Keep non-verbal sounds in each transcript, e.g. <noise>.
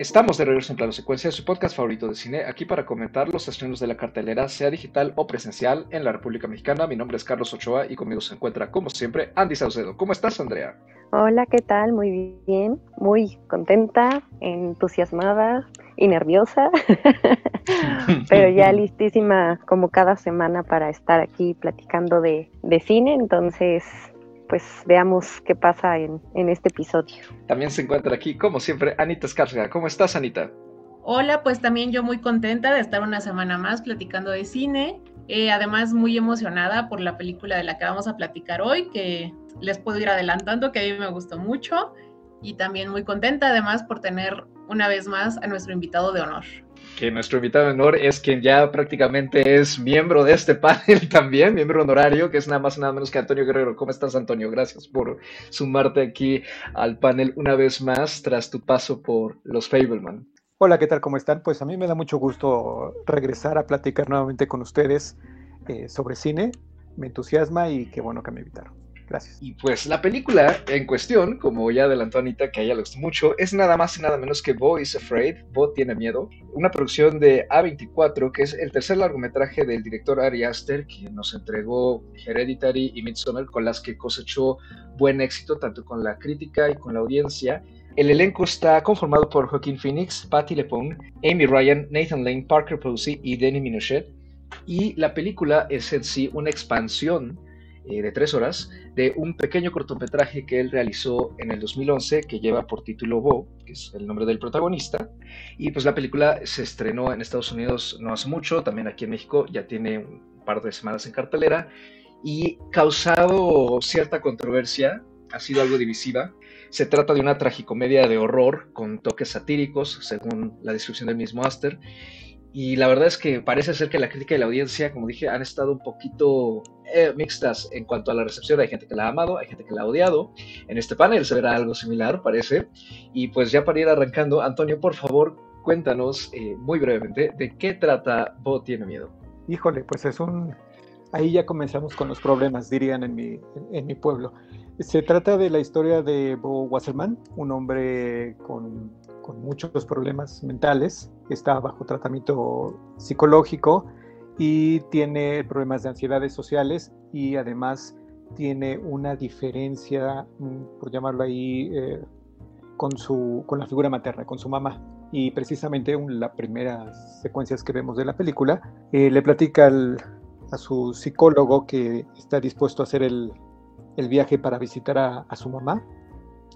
Estamos de regreso en Plano Secuencia, su podcast favorito de cine, aquí para comentar los estrenos de la cartelera, sea digital o presencial, en la República Mexicana. Mi nombre es Carlos Ochoa y conmigo se encuentra, como siempre, Andy Saucedo. ¿Cómo estás, Andrea? Hola, ¿qué tal? Muy bien, muy contenta, entusiasmada y nerviosa, <laughs> pero ya <laughs> listísima como cada semana para estar aquí platicando de, de cine, entonces pues veamos qué pasa en, este episodio. También se encuentra aquí, como siempre, Anita Escarga. ¿Cómo estás, Anita? Hola, pues también yo muy contenta de estar una semana más platicando de cine. Eh, además, muy emocionada por la película de la que vamos a platicar hoy, que les puedo ir adelantando, que a mí me gustó mucho. Y también muy contenta, además, por tener una vez más a nuestro invitado de honor que nuestro invitado de honor es quien ya prácticamente es miembro de este <laughs> panel también, miembro honorario, que es nada más nada menos que Antonio Guerrero. ¿Cómo estás, Antonio? Gracias por sumarte aquí al panel una vez más tras tu paso por los Fableman. Hola, ¿qué tal? ¿Cómo están? Pues a mí me da mucho gusto regresar a platicar nuevamente con ustedes eh, sobre cine. Me entusiasma y qué bueno que me invitaron. Gracias. Y pues la película en cuestión, como ya adelantó Anita, que a ella le gustó mucho, es nada más y nada menos que Bo is Afraid, Bo tiene miedo, una producción de A24, que es el tercer largometraje del director Ari Aster, quien nos entregó Hereditary y Midsommar, con las que cosechó buen éxito tanto con la crítica y con la audiencia. El elenco está conformado por Joaquín Phoenix, Patti LePone, Amy Ryan, Nathan Lane, Parker Posey y Denny Minochet. Y la película es en sí una expansión eh, de tres horas de un pequeño cortometraje que él realizó en el 2011 que lleva por título Bo, que es el nombre del protagonista. Y pues la película se estrenó en Estados Unidos no hace mucho, también aquí en México ya tiene un par de semanas en cartelera y causado cierta controversia, ha sido algo divisiva. Se trata de una tragicomedia de horror con toques satíricos, según la descripción del mismo Aster, y la verdad es que parece ser que la crítica y la audiencia, como dije, han estado un poquito eh, mixtas en cuanto a la recepción. Hay gente que la ha amado, hay gente que la ha odiado. En este panel se verá algo similar, parece. Y pues ya para ir arrancando, Antonio, por favor, cuéntanos eh, muy brevemente de qué trata Bo tiene miedo. Híjole, pues es un... Ahí ya comenzamos con los problemas, dirían en mi, en mi pueblo. Se trata de la historia de Bo Wasserman, un hombre con con muchos problemas mentales, está bajo tratamiento psicológico y tiene problemas de ansiedades sociales y además tiene una diferencia, mm, por llamarlo ahí, eh, con, su, con la figura materna, con su mamá. Y precisamente en las primeras secuencias que vemos de la película, eh, le platica a su psicólogo que está dispuesto a hacer el, el viaje para visitar a, a su mamá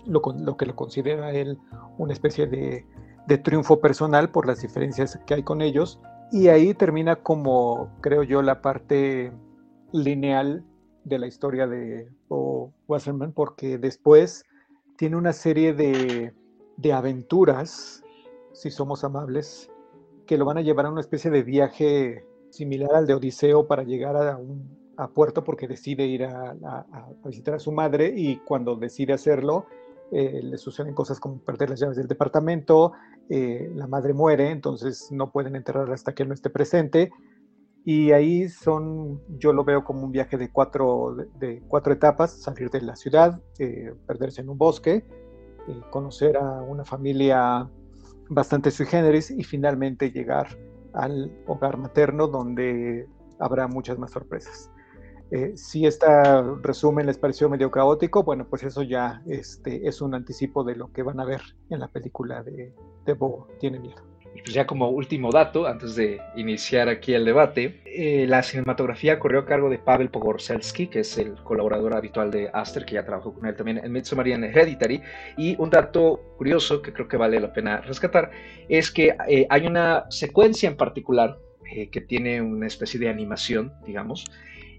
lo, que lo considera él una especie de, triunfo personal por las diferencias que hay con ellos. Y ahí termina como, creo yo, la parte lineal de la historia de Bo Wasserman, porque después tiene una serie de, aventuras, si somos amables, que lo van a llevar a una especie de viaje similar al de Odiseo para llegar a un a puerto porque decide ir a, a, visitar a su madre y cuando decide hacerlo eh, le suceden cosas como perder las llaves del departamento, eh, la madre muere, entonces no pueden enterrar hasta que él no esté presente. Y ahí son, yo lo veo como un viaje de cuatro, de cuatro etapas, salir de la ciudad, eh, perderse en un bosque, conocer a una familia bastante sui generis y finalmente llegar al hogar materno donde habrá muchas más sorpresas. Eh, si este resumen les pareció medio caótico, bueno, pues eso ya este, es un anticipo de lo que van a ver en la película de, de Bo Tiene Miedo. Y pues ya como último dato, antes de iniciar aquí el debate, eh, la cinematografía corrió a cargo de Pavel Pogorzelski, que es el colaborador habitual de Aster, que ya trabajó con él también en Midsommar y en Hereditary. Y un dato curioso que creo que vale la pena rescatar es que eh, hay una secuencia en particular que tiene una especie de animación, digamos,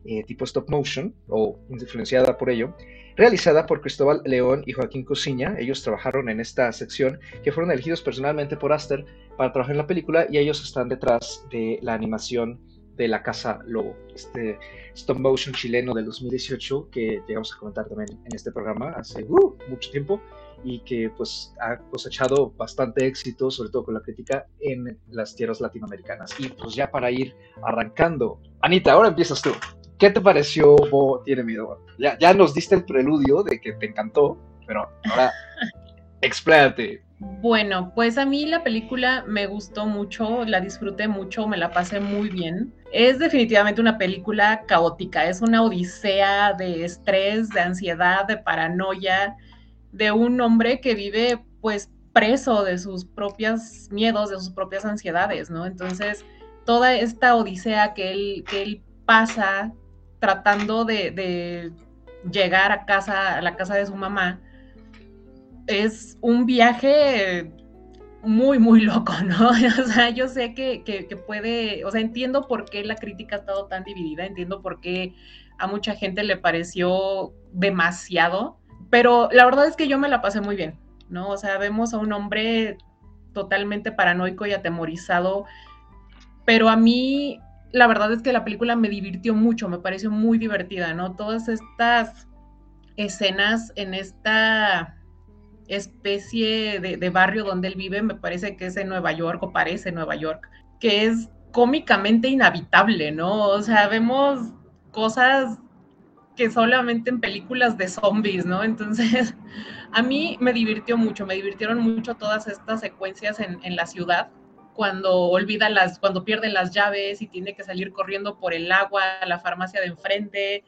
eh, tipo stop motion o influenciada por ello, realizada por Cristóbal León y Joaquín Cosiña. Ellos trabajaron en esta sección que fueron elegidos personalmente por Aster para trabajar en la película y ellos están detrás de la animación de la Casa Lobo, este stop motion chileno del 2018 que llegamos a comentar también en este programa hace uh, mucho tiempo y que pues ha cosechado bastante éxito, sobre todo con la crítica en las tierras latinoamericanas. Y pues ya para ir arrancando, Anita, ahora empiezas tú. ¿Qué te pareció Bo Tiene Miedo? Ya, ya nos diste el preludio de que te encantó, pero ahora expláyate. Bueno, pues a mí la película me gustó mucho, la disfruté mucho, me la pasé muy bien. Es definitivamente una película caótica, es una odisea de estrés, de ansiedad, de paranoia, de un hombre que vive pues preso de sus propios miedos, de sus propias ansiedades, ¿no? Entonces, toda esta odisea que él, que él pasa tratando de, llegar a casa, a la casa de su mamá, es un viaje muy, muy loco, <laughs> ¿no? O sea, yo sé que, puede, o sea, entiendo por qué la crítica ha estado tan dividida, entiendo por qué a mucha gente le pareció demasiado, pero la verdad es que yo me la pasé muy bien, ¿no? O sea, vemos a un hombre totalmente paranoico y atemorizado, pero a mí la verdad es que la película me divirtió mucho, me pareció muy divertida, ¿no? Todas estas escenas en esta especie de, barrio donde él vive, me parece que es en Nueva York o parece Nueva York, que es cómicamente inhabitable, ¿no? O sea, vemos cosas que solamente en películas de zombies, ¿no? Entonces, <laughs> a mí me divirtió mucho, me divirtieron mucho todas estas secuencias en, la ciudad, cuando olvida las, cuando pierde las llaves y tiene que salir corriendo por el agua a la farmacia de enfrente,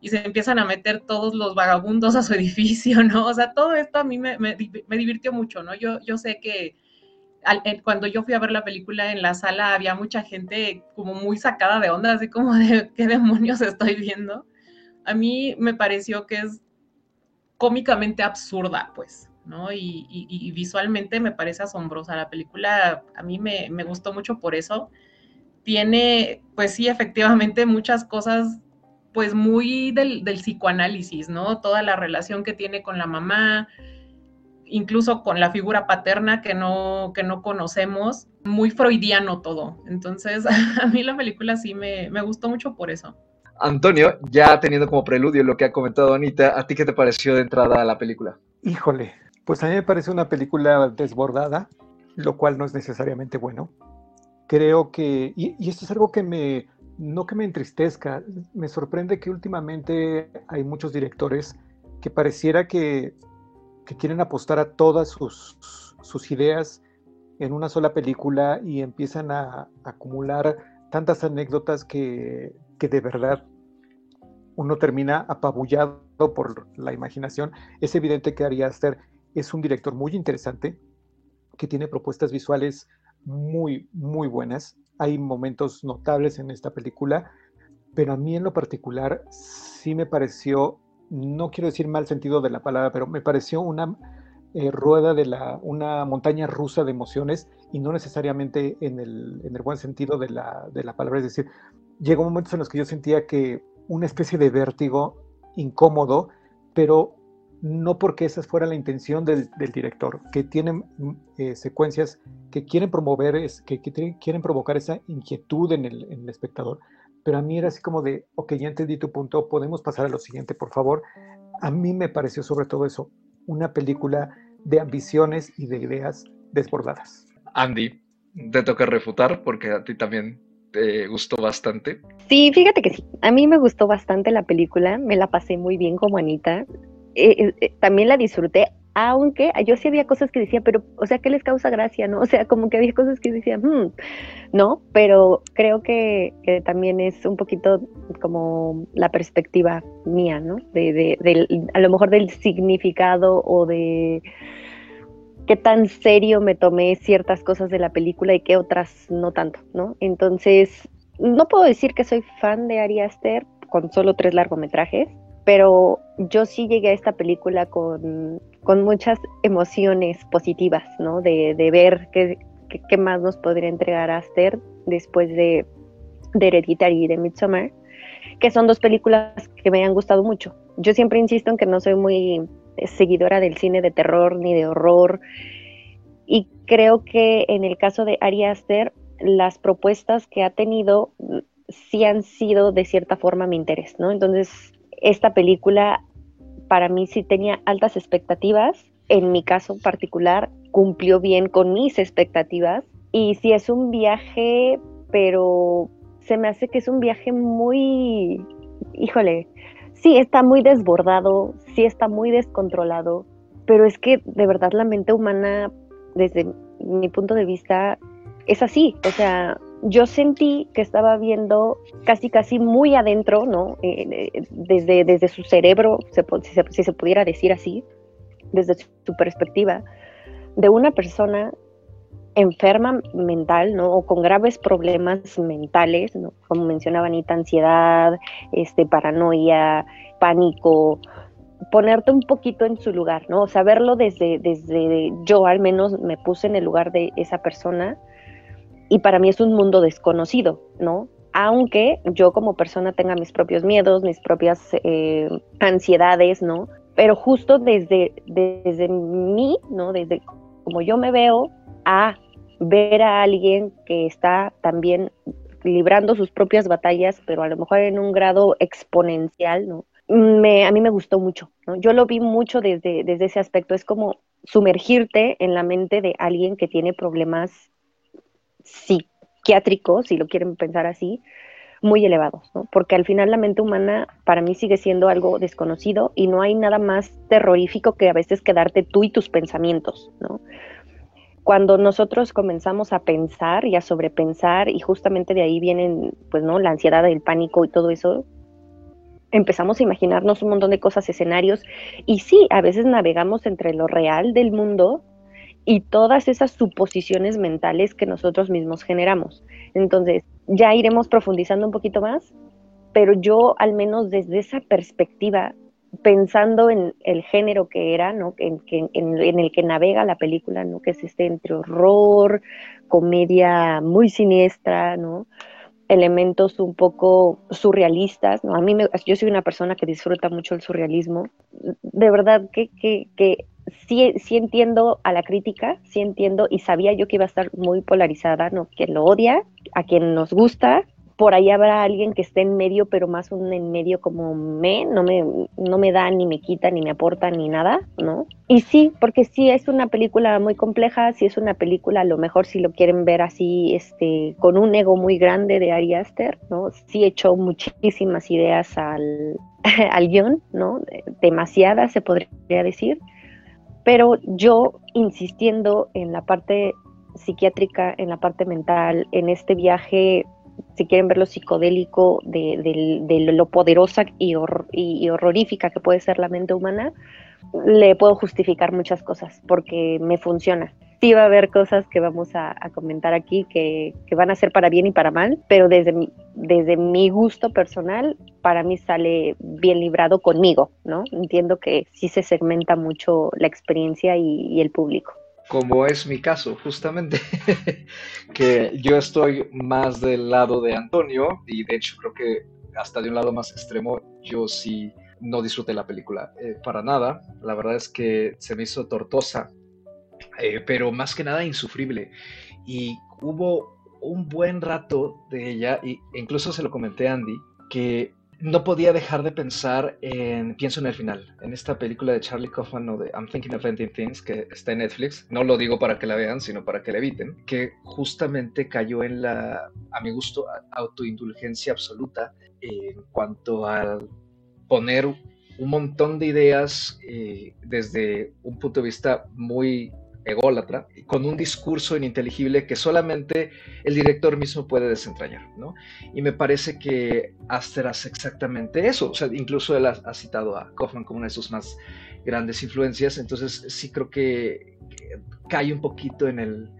y se empiezan a meter todos los vagabundos a su <laughs> edificio, ¿no? O sea, todo esto a mí me, me, divirtió mucho, ¿no? Yo, yo sé que cuando yo fui a ver la película en la sala había mucha gente como muy sacada de onda, así como de <laughs> qué demonios estoy viendo. A mí me pareció que es cómicamente absurda, pues, ¿no? Y, y, visualmente me parece asombrosa. La película a mí me, me gustó mucho por eso. Tiene, pues sí, efectivamente muchas cosas pues muy del, psicoanálisis, ¿no? Toda la relación que tiene con la mamá, incluso con la figura paterna que no, que no conocemos, muy freudiano todo. Entonces, <laughs> a mí la película sí me, me gustó mucho por eso. Antonio, ya teniendo como preludio lo que ha comentado Anita, ¿a ti qué te pareció de entrada la película? Híjole, pues a mí me parece una película desbordada, lo cual no es necesariamente bueno. Creo que, y, esto es algo que me, no que me entristezca, me sorprende que últimamente hay muchos directores que pareciera que, quieren apostar a todas sus, ideas en una sola película y empiezan a, acumular tantas anécdotas que, de verdad uno termina apabullado por la imaginación. Es evidente que Ari Aster es un director muy interesante, que tiene propuestas visuales muy, muy buenas hay momentos notables en esta película, pero a mí en lo particular sí me pareció, no quiero decir mal sentido de la palabra, pero me pareció una eh, rueda de la, una montaña rusa de emociones y no necesariamente en el, en el buen sentido de la, de la palabra. Es decir, llegó momentos en los que yo sentía que una especie de vértigo incómodo, pero no porque esa fuera la intención del, director, que tienen mm, eh, secuencias que quieren promover, es, que, quieren provocar esa inquietud en el, espectador. Pero a mí era así como de, ok, ya entendí tu punto, podemos pasar a lo siguiente, por favor. A mí me pareció sobre todo eso, una película de ambiciones y de ideas desbordadas. Andy, te toca refutar porque a ti también te gustó bastante. Sí, fíjate que sí. A mí me gustó bastante la película, me la pasé muy bien como Anita. Eh, eh, también la disfruté, aunque yo sí había cosas que decía, pero, o sea, ¿qué les causa gracia, no? <laughs> O sea, como que había cosas que decía, hmm", no, pero creo que, también es un poquito como la perspectiva mía, ¿no? De, a lo mejor del significado o de qué tan serio me tomé ciertas cosas de la película y qué otras no tanto, ¿no? Entonces, no puedo decir que soy fan de Ari Aster con solo tres largometrajes, pero yo sí llegué a esta película con, muchas emociones positivas, ¿no? De, ver qué, qué, más nos podría entregar Aster después de, de Hereditary y de Midsommar, que son dos películas que me han gustado mucho. Yo siempre insisto en que no soy muy seguidora del cine de terror ni de horror, y creo que en el caso de Ari Aster, las propuestas que ha tenido sí han sido de cierta forma mi interés, ¿no? Entonces, esta película para mí sí tenía altas expectativas. En mi caso particular, cumplió bien con mis expectativas. Y sí es un viaje, pero se me hace que es un viaje muy, híjole, sí está muy desbordado, sí está muy descontrolado, pero es que de verdad la mente humana desde mi punto de vista, es así. O sea, yo sentí que estaba viendo casi, casi muy adentro, ¿no? Eh, eh, desde, desde su cerebro, si se, pudiera decir así, desde su perspectiva, de una persona enferma mental, ¿no? O con graves problemas mentales, ¿no? Como mencionaba Anita, ansiedad, este, paranoia, pánico, ponerte un poquito en su lugar, ¿no? O saberlo desde, desde yo al menos me puse en el lugar de esa persona y para mí es un mundo desconocido, ¿no? Aunque yo como persona tenga mis propios miedos, mis propias eh, ansiedades, ¿no? Pero justo desde, desde mí, ¿no? Desde como yo me veo, a ver a alguien que está también librando sus propias batallas, pero a lo mejor en un grado exponencial, ¿no? Me, a mí me gustó mucho, ¿no? Yo lo vi mucho desde, desde ese aspecto, es como sumergirte en la mente de alguien que tiene problemas psiquiátricos, si lo quieren pensar así, muy elevados, ¿no? Porque al final la mente humana para mí sigue siendo algo desconocido y no hay nada más terrorífico que a veces quedarte tú y tus pensamientos, ¿no? Cuando nosotros comenzamos a pensar y a sobrepensar y justamente de ahí vienen, pues, ¿no? La ansiedad, el pánico y todo eso, empezamos a imaginarnos un montón de cosas, escenarios y sí, a veces navegamos entre lo real del mundo y todas esas suposiciones mentales que nosotros mismos generamos. Entonces, ya iremos profundizando un poquito más, pero yo al menos desde esa perspectiva, pensando en el género que era, ¿no? en, en, el que navega la película, ¿no? que es este entre horror, comedia muy siniestra, ¿no? elementos un poco surrealistas, ¿no? A mí, me, yo soy una persona que disfruta mucho el surrealismo. De verdad que, que sí, sí entiendo a la crítica, sí entiendo y sabía yo que iba a estar muy polarizada, ¿no? Quien lo odia, a quien nos gusta, por ahí habrá alguien que esté en medio, pero más un en medio como me, no me, no me da ni me quita, ni me aporta, ni nada, ¿no? Y sí, porque sí es una película muy compleja, sí es una película, a lo mejor si lo quieren ver así, este, con un ego muy grande de Ari Aster, ¿no? Sí echó muchísimas ideas al, <laughs> al guion, ¿no? Demasiadas, se podría decir pero yo insistiendo en la parte psiquiátrica, en la parte mental, en este viaje, si quieren verlo psicodélico, de, lo poderosa y, y, horrorífica que puede ser la mente humana, le puedo justificar muchas cosas porque me funciona sí va a haber cosas que vamos a, comentar aquí que, van a ser para bien y para mal, pero desde mi, desde mi gusto personal, para mí sale bien librado conmigo, ¿no? Entiendo que sí se segmenta mucho la experiencia y, el público como es mi caso, justamente, <laughs> que yo estoy más del lado de Antonio y de hecho creo que hasta de un lado más extremo yo sí no disfruté la película eh, para nada. La verdad es que se me hizo tortosa eh, pero más que nada insufrible. Y hubo un buen rato de ella, e incluso se lo comenté a Andy, que no podía dejar de pensar en, pienso en el final, en esta película de Charlie Kaufman o de I'm Thinking of Ending Things, que está en Netflix, no lo digo para que la vean, sino para que la eviten, que justamente cayó en la, a mi gusto, autoindulgencia absoluta en cuanto al poner un montón de ideas eh, desde un punto de vista muy ególatra, con un discurso ininteligible que solamente el director mismo puede desentrañar, ¿no? Y me parece que Aster hace exactamente eso, o sea, incluso él ha, citado a Kaufman como una de sus más grandes influencias, entonces sí creo que, cae un poquito en el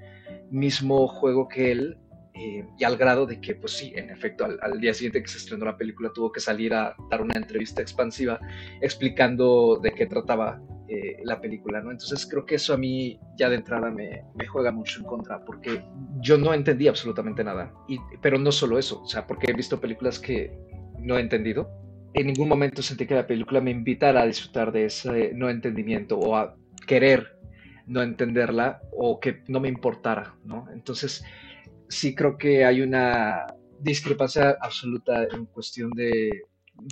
mismo juego que él, eh, y al grado de que, pues sí, en efecto, al, al, día siguiente que se estrenó la película tuvo que salir a dar una entrevista expansiva explicando de qué trataba eh, la película, ¿no? Entonces creo que eso a mí ya de entrada me, me, juega mucho en contra, porque yo no entendí absolutamente nada, y, pero no solo eso, o sea, porque he visto películas que no he entendido. En ningún momento sentí que la película me invitara a disfrutar de ese no entendimiento o a querer no entenderla o que no me importara, ¿no? Entonces sí creo que hay una discrepancia absoluta en cuestión de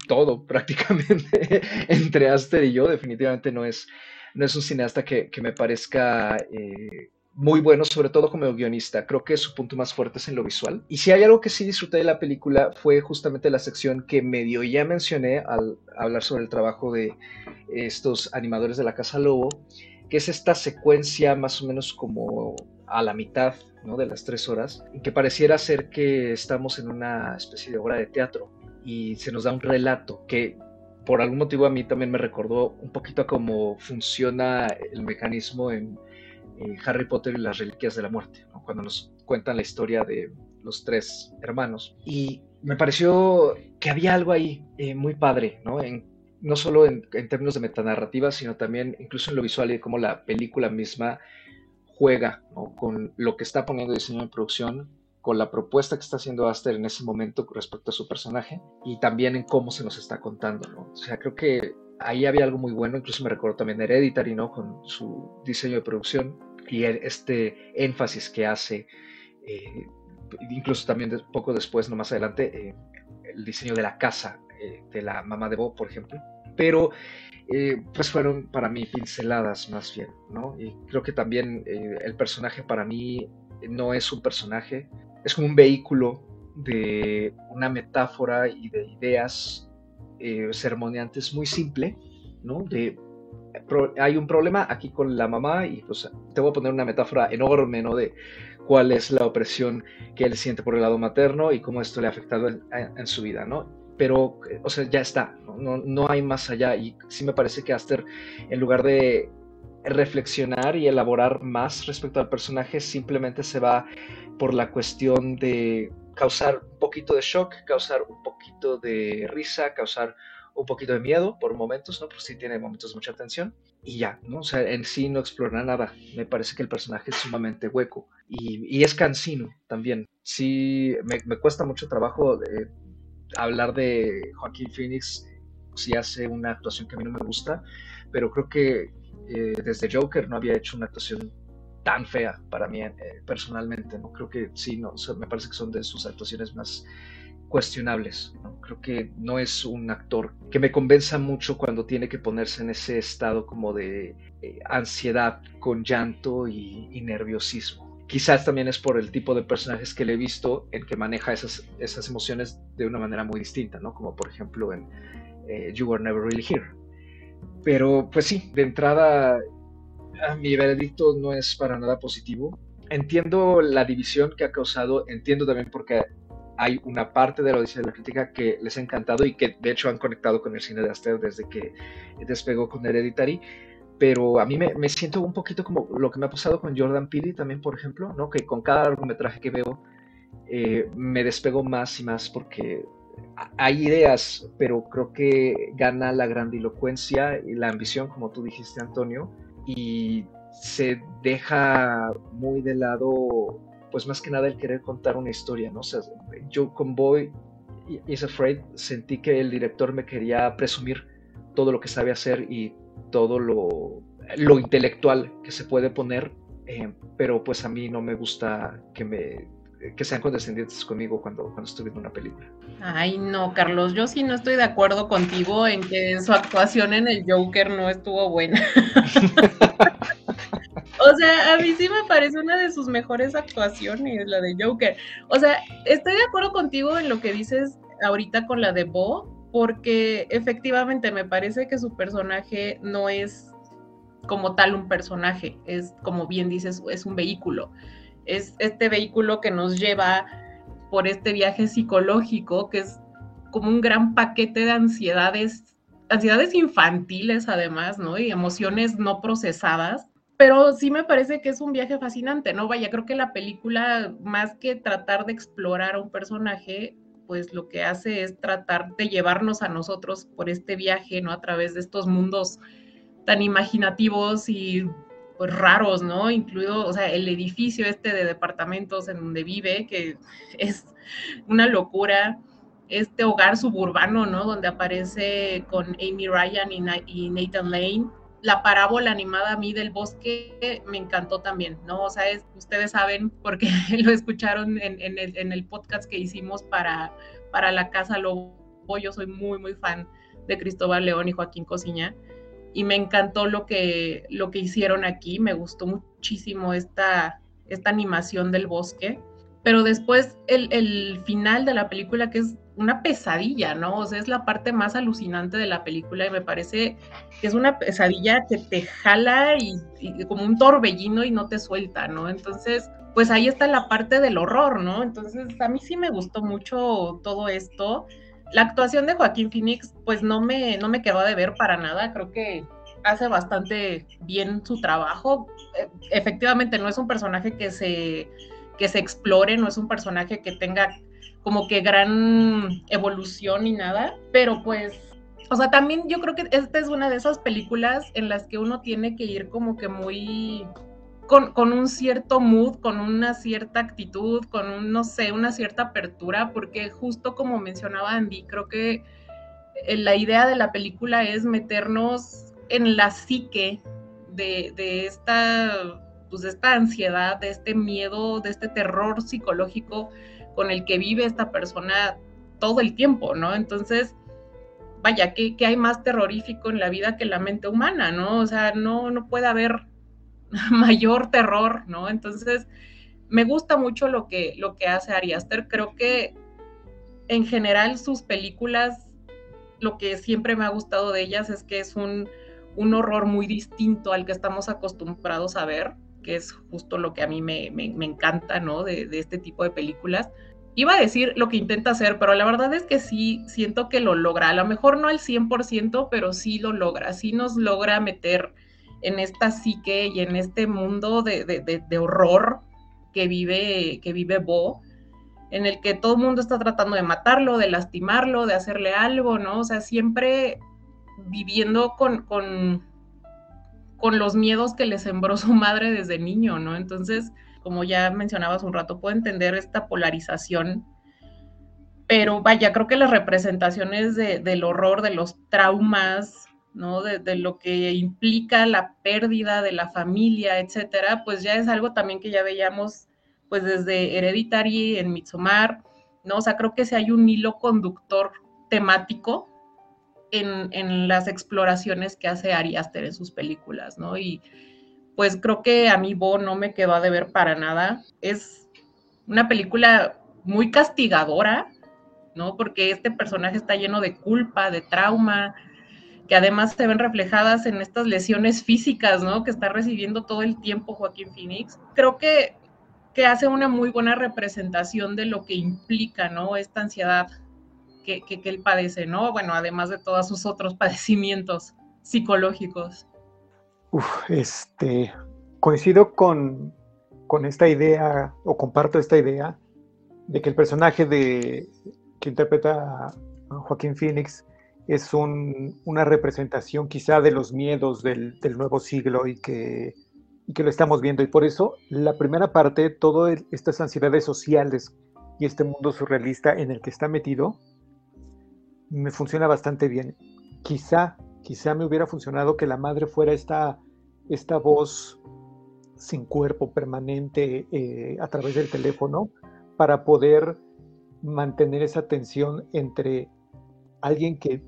todo <laughs> prácticamente entre Aster y yo. Definitivamente no es, no es un cineasta que, me parezca eh, muy bueno, sobre todo como guionista. Creo que su punto más fuerte es en lo visual. Y si hay algo que sí disfruté de la película fue justamente la sección que medio ya mencioné al hablar sobre el trabajo de estos animadores de la Casa Lobo, que es esta secuencia más o menos como a la mitad ¿no? de las tres horas, que pareciera ser que estamos en una especie de obra de teatro y se nos da un relato que por algún motivo a mí también me recordó un poquito a cómo funciona el mecanismo en eh, Harry Potter y las Reliquias de la Muerte, cuando nos cuentan la historia de los tres hermanos. Y me pareció que había algo ahí eh, muy padre, ¿no? no solo en, términos de metanarrativa, sino también incluso en lo visual y cómo la película misma juega con lo que está poniendo diseño en producción, con la propuesta que está haciendo Aster en ese momento respecto a su personaje y también en cómo se nos está contando. ¿no? O sea, creo que ahí había algo muy bueno, incluso me recuerdo también Hereditary, ¿no? Con su diseño de producción y este énfasis que hace, eh, incluso también poco después, no más adelante, eh, el diseño de la casa eh, de la mamá de Bob, por ejemplo. Pero pues fueron para mí pinceladas más bien, ¿no? Y creo que también el personaje para mí no es un personaje, es como un vehículo de una metáfora y de ideas eh, sermoneantes muy simple, ¿no? De, hay un problema aquí con la mamá y pues te voy a poner una metáfora enorme, ¿no? De cuál es la opresión que él siente por el lado materno y cómo esto le ha afectado en, su vida, ¿no? Pero, o sea, ya está, ¿no? No, hay más allá y sí me parece que Aster, en lugar de reflexionar y elaborar más respecto al personaje, simplemente se va por la cuestión de causar un poquito de shock, causar un poquito de risa, causar un poquito de miedo por momentos, ¿no? Pues sí tiene momentos de mucha tensión y ya, ¿no? O sea, en sí no explora nada. Me parece que el personaje es sumamente hueco y, es cansino también. Sí, me, cuesta mucho trabajo de hablar de Joaquín Phoenix si hace una actuación que a mí no me gusta, pero creo que eh, desde Joker no había hecho una actuación tan fea para mí eh, personalmente, ¿no? Creo que sí, no, me parece que son de sus actuaciones más cuestionables, ¿no? Creo que no es un actor que me convenza mucho cuando tiene que ponerse en ese estado como de eh, ansiedad con llanto y, nerviosismo. Quizás también es por el tipo de personajes que le he visto en que maneja esas, esas emociones de una manera muy distinta, ¿no? Como por ejemplo en eh, You Were Never Really Here. Pero pues sí, de entrada mi veredicto no es para nada positivo. Entiendo la división que ha causado, entiendo también porque hay una parte de la audiencia de la crítica que les ha encantado y que de hecho han conectado con el cine de Aster desde que despegó con Hereditary, pero a mí me, siento un poquito como lo que me ha pasado con Jordan Peele también, por ejemplo, ¿no? que con cada largometraje que veo eh, me despego más y más porque hay ideas, pero creo que gana la grandilocuencia y la ambición, como tú dijiste, Antonio, y se deja muy de lado, pues más que nada el querer contar una historia, ¿no? O sea, yo con Boy is Afraid sentí que el director me quería presumir todo lo que sabe hacer y todo lo, lo intelectual que se puede poner, eh, pero pues a mí no me gusta que me que sean condescendientes conmigo cuando, cuando estoy viendo una película. Ay, no, Carlos, yo sí no estoy de acuerdo contigo en que su actuación en el Joker no estuvo buena. <laughs> o sea, a mí sí me parece una de sus mejores actuaciones, la de Joker. O sea, estoy de acuerdo contigo en lo que dices ahorita con la de Bo, porque efectivamente me parece que su personaje no es como tal un personaje, es como bien dices, es un vehículo es este vehículo que nos lleva por este viaje psicológico, que es como un gran paquete de ansiedades, ansiedades infantiles además, ¿no? Y emociones no procesadas. Pero sí me parece que es un viaje fascinante, ¿no? Vaya, creo que la película, más que tratar de explorar a un personaje, pues lo que hace es tratar de llevarnos a nosotros por este viaje, ¿no? A través de estos mundos tan imaginativos y pues raros, ¿no? Incluido, o sea, el edificio este de departamentos en donde vive, que <laughs> es una locura, este hogar suburbano, ¿no? Donde aparece con Amy Ryan y, Nathan Lane. La parábola animada a mí del bosque me encantó también, ¿no? O sea, ustedes saben, porque <laughs> lo escucharon en, el, en, el, podcast que hicimos para, para La Casa Lobo, yo soy muy, muy fan de Cristóbal León y Joaquín Cosiña y me encantó lo que, lo que hicieron aquí, me gustó muchísimo esta, esta animación del bosque, pero después el, final de la película que es una pesadilla, ¿no? O sea, es la parte más alucinante de la película y me parece que es una pesadilla que te jala y, como un torbellino y no te suelta, ¿no? Entonces, pues ahí está la parte del horror, ¿no? Entonces, a mí sí me gustó mucho todo esto. La actuación de Joaquín Phoenix, pues no me, no me quedó de ver para nada, creo que hace bastante bien su trabajo. E, efectivamente, no es un personaje que se, que se explore, no es un personaje que tenga como que gran evolución ni nada, pero pues, o sea, también yo creo que esta es una de esas películas en las que uno tiene que ir como que muy con, con, un cierto mood, con una cierta actitud, con un, no sé, una cierta apertura, porque justo como mencionaba Andy, creo que eh, la idea de la película es meternos en la psique de, de esta, pues, esta ansiedad, de este miedo, de este terror psicológico con el que vive esta persona todo el tiempo, ¿no? Entonces, vaya, ¿qué, hay más terrorífico en la vida que la mente humana, ¿no? O sea, no, no puede haber <laughs> mayor terror, ¿no? Entonces, me gusta mucho lo que, lo que hace Ari Aster. Creo que en general sus películas, lo que siempre me ha gustado de ellas es que es un, un horror muy distinto al que estamos acostumbrados a ver que es justo lo que a mí me, encanta, ¿no? De, este tipo de películas. Iba a decir lo que intenta hacer, pero la verdad es que sí siento que lo logra. A lo mejor no al 100%, pero sí lo logra. Sí nos logra meter en esta psique y en este mundo de, horror que vive, que vive Bo, en el que todo el mundo está tratando de matarlo, de lastimarlo, de hacerle algo, ¿no? O sea, siempre viviendo con con los miedos que le sembró su madre desde niño, ¿no? Entonces, como ya mencionabas un rato, puedo entender esta polarización, pero vaya, creo que las representaciones del horror, de los traumas, ¿no? De, lo que implica la pérdida de la familia, etcétera, pues ya es algo también que ya veíamos, pues desde Hereditary en Midsommar, ¿no? O sea, creo que si hay un hilo conductor temático en, las exploraciones que hace Ari Aster en sus películas, ¿no? Y pues creo que a mí Bo no me quedó a deber para nada. Es una película muy castigadora, ¿no? Porque este personaje está lleno de culpa, de trauma, que además se ven reflejadas en estas lesiones físicas, ¿no? Que está recibiendo todo el tiempo Joaquín Phoenix. Creo que, que hace una muy buena representación de lo que implica, ¿no? Esta ansiedad que, él padece, ¿no? Bueno, además de todos sus otros <laughs> padecimientos psicológicos. Uf, este, coincido con, con esta idea, o comparto esta idea, de que el personaje de, que interpreta a Joaquín Phoenix es una representación quizá de los miedos del, nuevo siglo y que, que, lo estamos viendo. Y por eso la primera parte, todas estas ansiedades sociales y este mundo surrealista en el que está metido, me funciona bastante bien. Quizá, quizá me hubiera funcionado que la madre fuera esta, esta voz sin cuerpo permanente eh, a través del teléfono para poder mantener esa tensión entre alguien que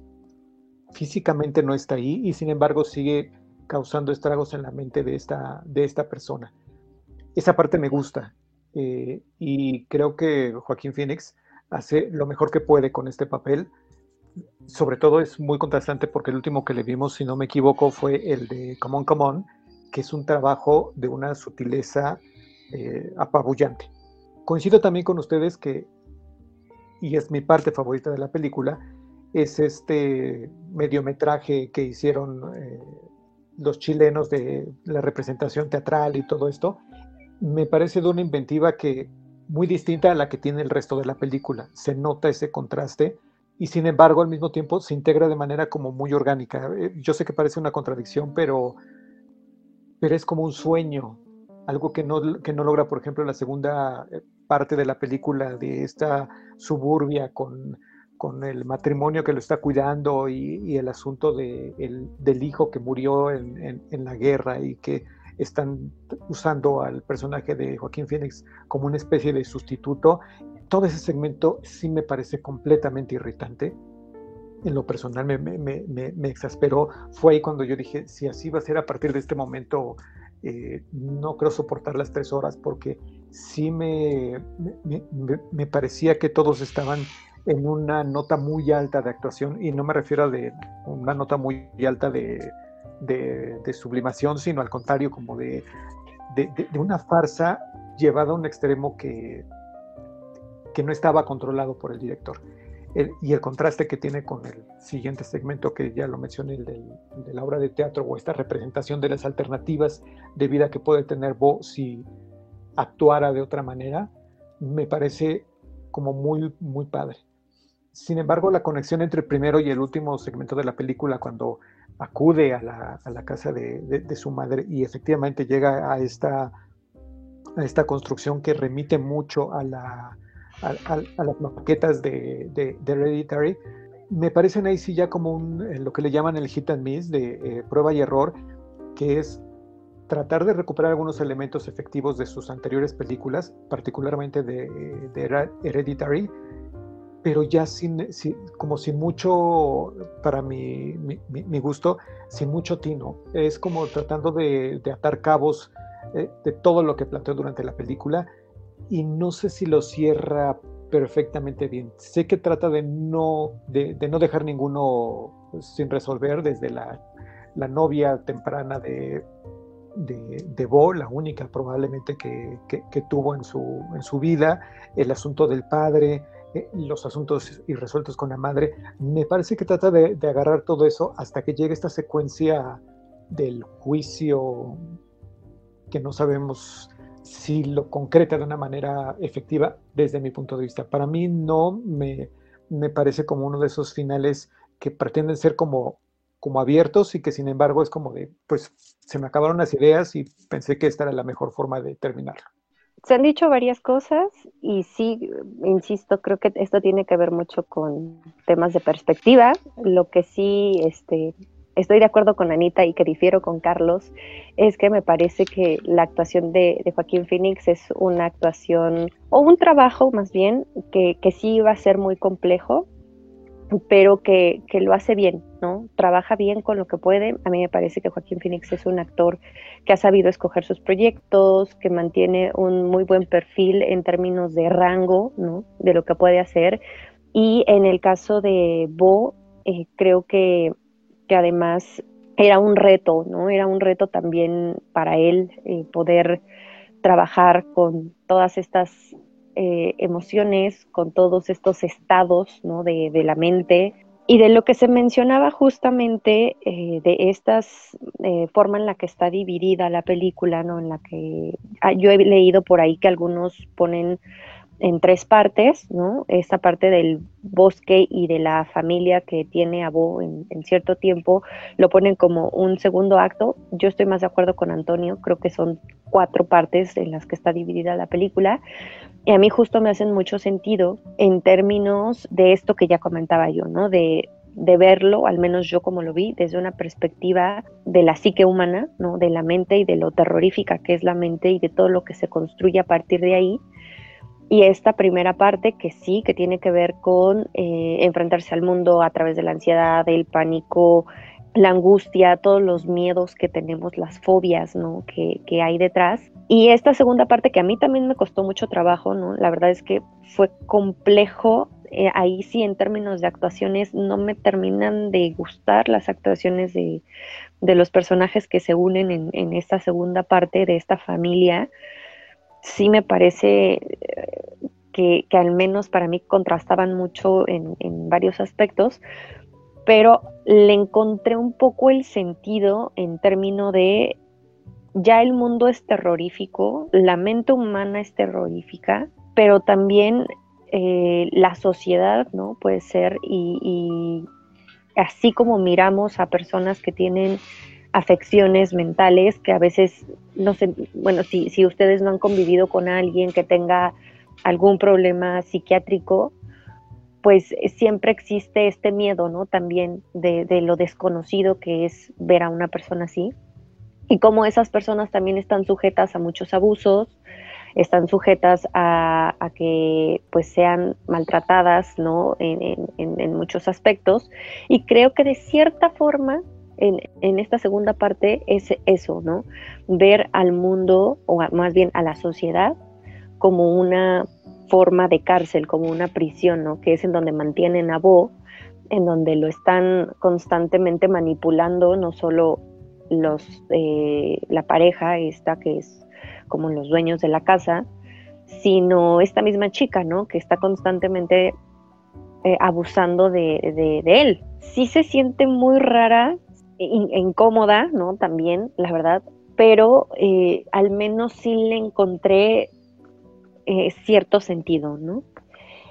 físicamente no está ahí y sin embargo sigue causando estragos en la mente de esta, de esta persona. Esa parte me gusta eh, y creo que Joaquín Phoenix hace lo mejor que puede con este papel sobre todo es muy contrastante porque el último que le vimos, si no me equivoco, fue el de Come On, Come On, que es un trabajo de una sutileza eh, apabullante. Coincido también con ustedes que, y es mi parte favorita de la película, es este mediometraje que hicieron eh, los chilenos de la representación teatral y todo esto. Me parece de una inventiva que muy distinta a la que tiene el resto de la película. Se nota ese contraste y sin embargo al mismo tiempo se integra de manera como muy orgánica. Eh, yo sé que parece una contradicción, pero, pero es como un sueño, algo que no, que no logra, por ejemplo, la segunda eh, parte de la película de esta suburbia con, con el matrimonio que lo está cuidando y, el asunto de, el, del hijo que murió en, en, la guerra y que están usando al personaje de Joaquín Phoenix como una especie de sustituto todo ese segmento sí me parece completamente irritante. En lo personal me, exasperó. Fue ahí cuando yo dije, si así va a ser a partir de este momento, eh, no creo soportar las tres horas porque sí me, me, parecía que todos estaban en una nota muy alta de actuación, y no me refiero a de una nota muy alta de, de, sublimación, sino al contrario, como de, de, una farsa llevada a un extremo que, que no estaba controlado por el director. y el contraste que tiene con el siguiente segmento que ya lo mencioné, el de la obra de teatro o esta representación de las alternativas de vida que puede tener Bo si actuara de otra manera, me parece como muy, muy padre. Sin embargo, la conexión entre el primero y el último segmento de la película, cuando acude a la, casa de, su madre y efectivamente llega a esta, construcción que remite mucho a, la, las maquetas de, de, Hereditary, me parecen ahí sí ya como un, eh, lo que le llaman el hit and miss, de eh, prueba y error, que es tratar de recuperar algunos elementos efectivos de sus anteriores películas, particularmente de, de Hereditary, pero ya sin, como sin mucho, para mi, mi, gusto, sin mucho tino. Es como tratando de, atar cabos eh, de todo lo que planteó durante la película y no sé si lo cierra perfectamente bien. Sé que trata de no, de, no dejar ninguno sin resolver, desde la, la novia temprana de, de, de, Bo, la única probablemente que, que, tuvo en su, en su vida, el asunto del padre, eh, los asuntos irresueltos con la madre. Me parece que trata de, agarrar todo eso hasta que llegue esta secuencia del juicio que no sabemos si lo concreta de una manera efectiva desde mi punto de vista. Para mí no me, me parece como uno de esos finales que pretenden ser como, como abiertos y que sin embargo es como de, pues se me acabaron las ideas y pensé que esta era la mejor forma de terminarlo se han dicho varias cosas y sí, insisto, creo que esto tiene que ver mucho con temas de perspectiva. Lo que sí este, estoy de acuerdo con Anita y que difiero con Carlos es que me parece que la actuación de, Joaquín Phoenix es una actuación o un trabajo más bien que, que sí va a ser muy complejo pero que, lo hace bien, ¿no? Trabaja bien con lo que puede. A mí me parece que Joaquín Phoenix es un actor que ha sabido escoger sus proyectos, que mantiene un muy buen perfil en términos de rango, ¿no? De lo que puede hacer. Y en el caso de Bo, eh, creo que, que, además era un reto, ¿no? Era un reto también para él eh, poder trabajar con todas estas eh, emociones, con todos estos estados de, la mente y de lo que se mencionaba justamente eh, de esta eh, forma en la que está dividida la película, ¿no? en la que ah, yo he leído por ahí que algunos ponen en tres partes, ¿no? Esta parte del bosque y de la familia que tiene a Bo en, cierto tiempo lo ponen como un segundo acto. Yo estoy más de acuerdo con Antonio, creo que son cuatro partes en las que está dividida la película. Y a mí justo me hacen mucho sentido en términos de esto que ya comentaba yo, ¿no? De, verlo, al menos yo como lo vi, desde una perspectiva de la psique humana, ¿no? De la mente y de lo terrorífica que es la mente y de todo lo que se construye a partir de ahí y esta primera parte que sí, que tiene que ver con eh, enfrentarse al mundo a través de la ansiedad, el pánico, la angustia, todos los miedos que tenemos, las fobias ¿no? que hay detrás. Y esta segunda parte que a mí también me costó mucho trabajo, ¿no? la verdad es que fue complejo. Eh, ahí sí, en términos de actuaciones, no me terminan de gustar las actuaciones de, de los personajes que se unen en, en esta segunda parte de esta familia sí me parece eh, que, al menos para mí contrastaban mucho en, varios aspectos, pero le encontré un poco el sentido en términos de ya el mundo es terrorífico, la mente humana es terrorífica, pero también eh, la sociedad, ¿no? Puede ser, y, y, así como miramos a personas que tienen afecciones mentales que a veces, no sé, bueno, si, si ustedes no han convivido con alguien que tenga algún problema psiquiátrico, pues siempre existe este miedo, ¿no? También de, lo desconocido que es ver a una persona así. Y como esas personas también están sujetas a muchos abusos, están sujetas a, que pues sean maltratadas, ¿no? En, en muchos aspectos. Y creo que de cierta forma en, esta segunda parte es eso, ¿no? Ver al mundo, o más bien a la sociedad, como una forma de cárcel, como una prisión, ¿no? Que es en donde mantienen a Bo, en donde lo están constantemente manipulando, no solo los, eh, la pareja esta que es como los dueños de la casa, sino esta misma chica, ¿no? Que está constantemente eh, abusando de, él. Sí se siente muy rara e incómoda, ¿no? También, la verdad, pero eh, al menos sí le encontré cierto sentido, ¿no?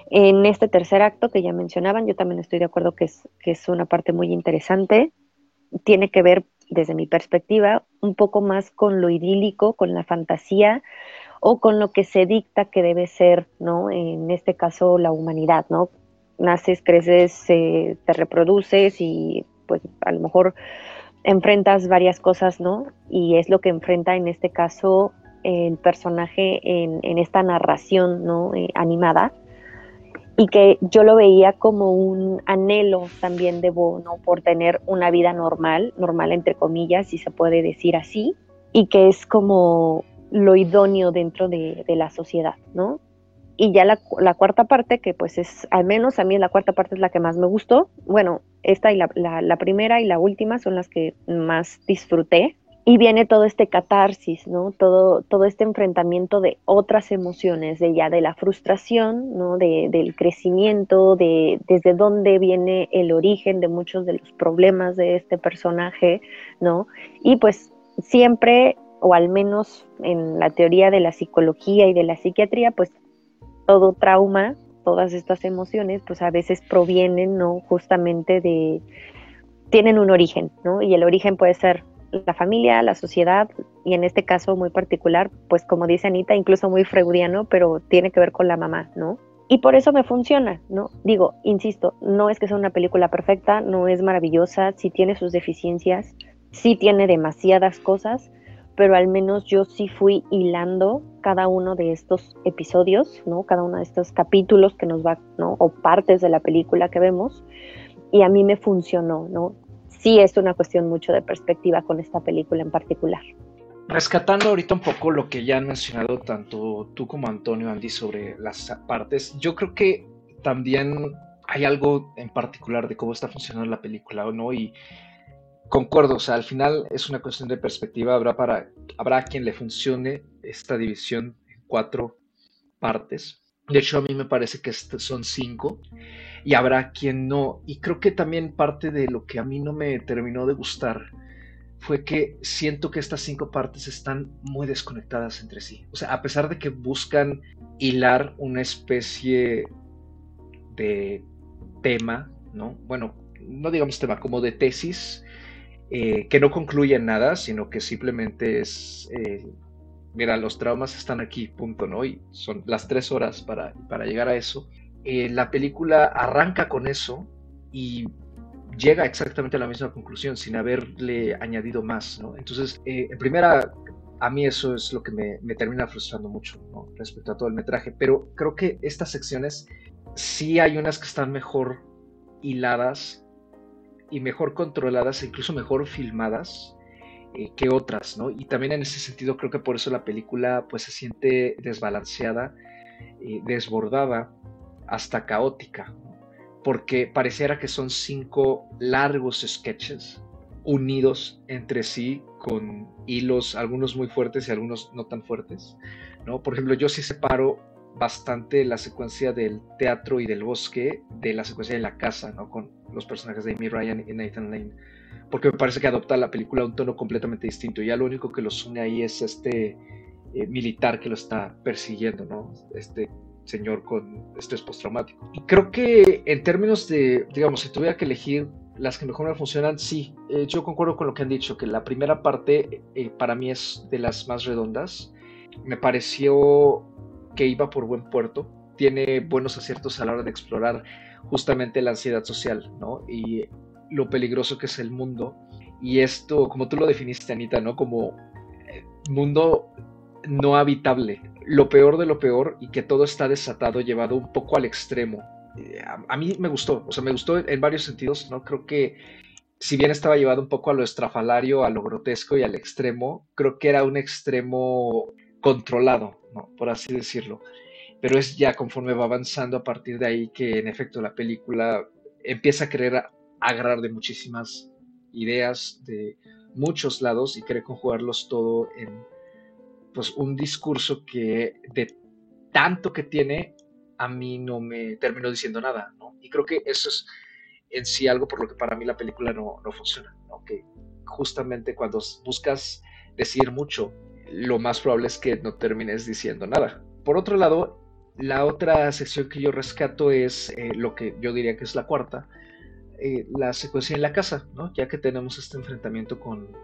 En este tercer acto que ya mencionaban, yo también estoy de acuerdo que es, que es una parte muy interesante. Tiene que ver, desde mi perspectiva, un poco más con lo idílico, con la fantasía o con lo que se dicta que debe ser, ¿no? En este caso, la humanidad, ¿no? Naces, creces, te reproduces y pues a lo mejor enfrentas varias cosas, ¿no? Y es lo que enfrenta en este caso el personaje en, en esta narración, ¿no? Eh, animada y que yo lo veía como un anhelo también de Bo, ¿no? Por tener una vida normal, normal entre comillas, si se puede decir así, y que es como lo idóneo dentro de, la sociedad, ¿no? Y ya la, cuarta parte, que pues es, al menos a mí la cuarta parte es la que más me gustó, bueno, esta y la, la primera y la última son las que más disfruté, y viene todo este catarsis, ¿no? Todo, todo este enfrentamiento de otras emociones, de ya de la frustración, ¿no? De, del crecimiento, de desde dónde viene el origen de muchos de los problemas de este personaje, ¿no? Y pues siempre, o al menos en la teoría de la psicología y de la psiquiatría, pues todo trauma, todas estas emociones, pues a veces provienen, ¿no? Justamente de, tienen un origen, ¿no? Y el origen puede ser la familia, la sociedad y en este caso muy particular, pues como dice Anita, incluso muy freudiano, pero tiene que ver con la mamá, ¿no? Y por eso me funciona, ¿no? Digo, insisto, no es que sea una película perfecta, no es maravillosa, sí tiene sus deficiencias, sí tiene demasiadas cosas, pero al menos yo sí fui hilando cada uno de estos episodios, ¿no? Cada uno de estos capítulos que nos va, ¿no? O partes de la película que vemos, y a mí me funcionó, ¿no? Sí es una cuestión mucho de perspectiva con esta película en particular. Rescatando ahorita un poco lo que ya han mencionado tanto tú como Antonio, Andy, sobre las partes, yo creo que también hay algo en particular de cómo está funcionando la película, ¿no? Y concuerdo, o sea, al final es una cuestión de perspectiva, habrá, para, habrá quien le funcione esta división en cuatro partes. De hecho, a mí me parece que son cinco y habrá quien no. Y creo que también parte de lo que a mí no me terminó de gustar fue que siento que estas cinco partes están muy desconectadas entre sí. O sea, a pesar de que buscan hilar una especie de tema, ¿no? Bueno, no digamos tema, como de tesis, eh, que no concluye en nada, sino que simplemente es, eh, mira, los traumas están aquí, punto, ¿no? Y son las tres horas para, para llegar a eso. Eh, la película arranca con eso y llega exactamente a la misma conclusión sin haberle añadido más, ¿no? Entonces, eh, en primera, a mí eso es lo que me, termina frustrando mucho ¿no? respecto a todo el metraje, pero creo que estas secciones sí hay unas que están mejor hiladas y mejor controladas e incluso mejor filmadas eh, que otras, ¿no? Y también en ese sentido creo que por eso la película pues se siente desbalanceada, desbordada hasta caótica, porque pareciera que son cinco largos sketches unidos entre sí con hilos, algunos muy fuertes y algunos no tan fuertes. ¿no? Por ejemplo, yo sí separo bastante la secuencia del teatro y del bosque de la secuencia de la casa, ¿no? con los personajes de Amy Ryan y Nathan Lane, porque me parece que adopta la película un tono completamente distinto. Ya lo único que los une ahí es este eh, militar que lo está persiguiendo, ¿no? Este señor con estrés postraumático. Y creo que en términos de, digamos, si tuviera que elegir las que mejor me funcionan, sí, eh, yo concuerdo con lo que han dicho, que la primera parte eh, para mí es de las más redondas. Me pareció que iba por buen puerto, tiene buenos aciertos a la hora de explorar justamente la ansiedad social, ¿no? Y lo peligroso que es el mundo. Y esto, como tú lo definiste, Anita, ¿no? Como eh, mundo no habitable, lo peor de lo peor y que todo está desatado, llevado un poco al extremo. Eh, a, mí me gustó, o sea, me gustó en varios sentidos, ¿no? Creo que si bien estaba llevado un poco a lo estrafalario, a lo grotesco y al extremo, creo que era un extremo controlado, ¿no? Por así decirlo. pero es ya conforme va avanzando a partir de ahí que en efecto la película empieza a querer agarrar de muchísimas ideas de muchos lados y quiere conjugarlos todo en pues un discurso que de tanto que tiene a mí no me terminó diciendo nada. Y creo que eso es en sí algo por lo que para mí la película no, no funciona, ¿no? Que justamente cuando buscas decir mucho, lo más probable es que no termines diciendo nada. Por otro lado, la otra sección que yo rescato es eh, lo que yo diría que es la cuarta, eh, la secuencia en la casa, ¿no? ya que tenemos este enfrentamiento con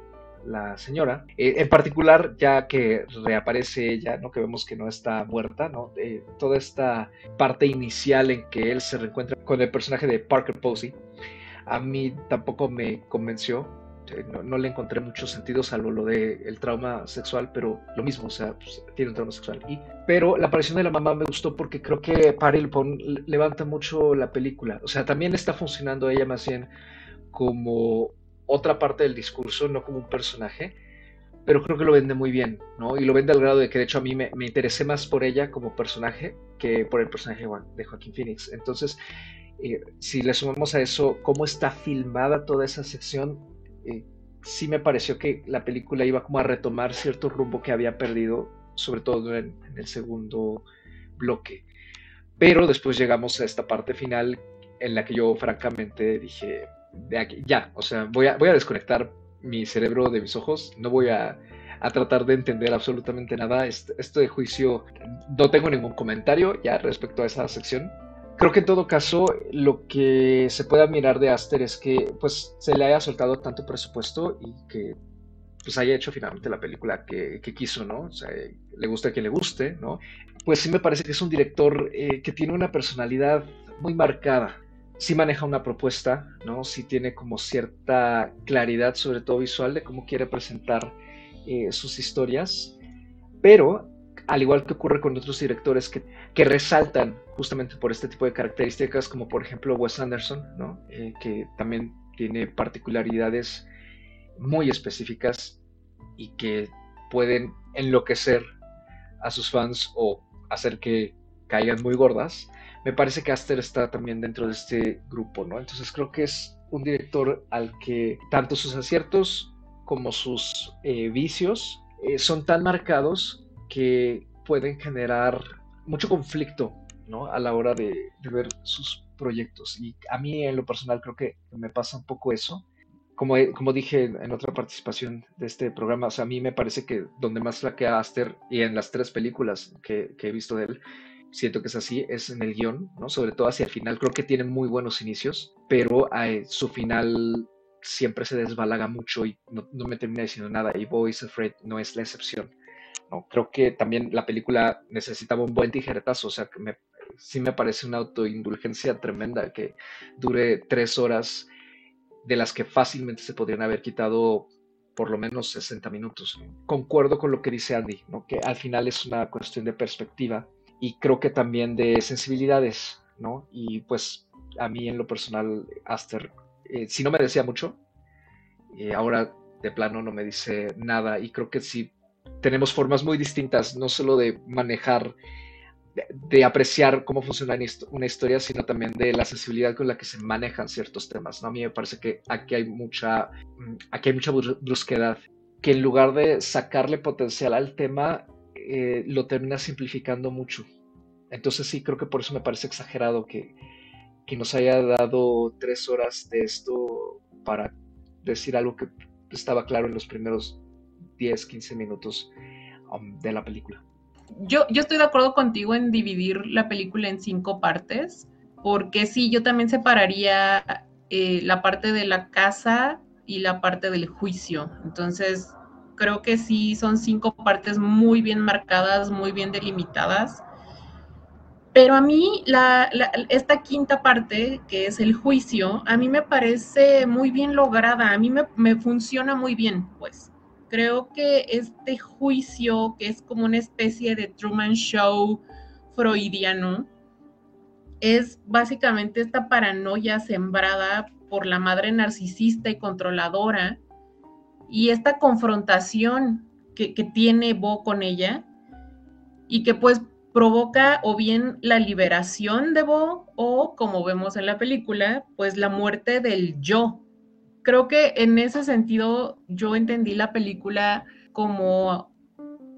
la señora, eh, en particular ya que reaparece ella, ¿no? que vemos que no está muerta, ¿no? toda esta parte inicial en que él se reencuentra con el personaje de Parker Posey, a mí tampoco me convenció, este, no, le encontré mucho sentido, salvo lo del el trauma sexual, pero lo mismo, o sea, pues, tiene un trauma sexual. Y, pero la aparición de la mamá me gustó porque creo que Parilpon levanta mucho la película. O sea, también está funcionando ella más bien como otra parte del discurso, no como un personaje, pero creo que lo vende muy bien, ¿no? Y lo vende al grado de que de hecho a mí me, me interesé más por ella como personaje que por el personaje de Joaquín Phoenix. Entonces, eh, si le sumamos a eso cómo está filmada toda esa sección, eh, sí me pareció que la película iba como a retomar cierto rumbo que había perdido, sobre todo en, el segundo bloque. Pero después llegamos a esta parte final en la que yo francamente dije, de aquí, ya, o sea, voy a, desconectar mi cerebro de mis ojos, no voy a, a tratar de entender absolutamente nada. Este, este juicio, no tengo ningún comentario ya respecto a esa sección. Creo que en todo caso lo que se puede admirar de Aster es que pues se le haya soltado tanto presupuesto y que pues haya hecho finalmente la película que, quiso, ¿no? O sea, le gusta a quien le guste, ¿no? Pues sí me parece que es un director eh, que tiene una personalidad muy marcada. Sí maneja una propuesta, ¿no? Sí tiene como cierta claridad, sobre todo visual, de cómo quiere presentar eh, sus historias, pero al igual que ocurre con otros directores que, que, resaltan justamente por este tipo de características, como por ejemplo Wes Anderson, ¿no? Eh, que también tiene particularidades muy específicas y que pueden enloquecer a sus fans o hacer que caigan muy gordas. Me parece que Aster está también dentro de este grupo, ¿no? Entonces creo que es un director al que tanto sus aciertos como sus eh, vicios eh, son tan marcados que pueden generar mucho conflicto ¿no? a la hora de, ver sus proyectos. Y a mí en lo personal creo que me pasa un poco eso. Como, como dije en otra participación de este programa, a mí me parece que donde más flaquea Aster, y en las tres películas que, he visto de él, siento que es así, es en el guion, ¿no? Sobre todo hacia el final. Creo que tiene muy buenos inicios, pero eh, su final siempre se desbalaga mucho y no, no, me termina diciendo nada. Y Boys Afraid no es la excepción. Creo que también la película necesitaba un buen tijeretazo, o sea, me, sí me parece una autoindulgencia tremenda que dure tres horas, de las que fácilmente se podrían haber quitado por lo menos 60 minutos. Concuerdo con lo que dice Andy, ¿no? que al final es una cuestión de perspectiva y creo que también de sensibilidades, ¿no? Y pues a mí en lo personal, Aster, eh, si no me decía mucho, eh, ahora de plano no me dice nada y creo que sí tenemos formas muy distintas, no solo de manejar, de, apreciar cómo funciona una historia, sino también de la sensibilidad con la que se manejan ciertos temas. ¿no? A mí me parece que aquí hay mucha, mm, aquí hay mucha brusquedad, que en lugar de sacarle potencial al tema, eh, lo termina simplificando mucho. Entonces sí, creo que por eso me parece exagerado que, que nos haya dado tres horas de esto para decir algo que estaba claro en los primeros 10, 15 minutos um, de la película. Yo, yo estoy de acuerdo contigo en dividir la película en cinco partes, porque sí, yo también separaría eh, la parte de la casa y la parte del juicio. Entonces, creo que sí son cinco partes muy bien marcadas, muy bien delimitadas. Pero a mí, esta quinta parte, que es el juicio, a mí me parece muy bien lograda, a mí me, me funciona muy bien, pues creo que este juicio, que es como una especie de Truman Show freudiano, es básicamente esta paranoia sembrada por la madre narcisista y controladora y esta confrontación que, tiene Bo con ella y que pues provoca o bien la liberación de Bo o, como vemos en la película, pues la muerte del yo. Creo que en ese sentido yo entendí la película como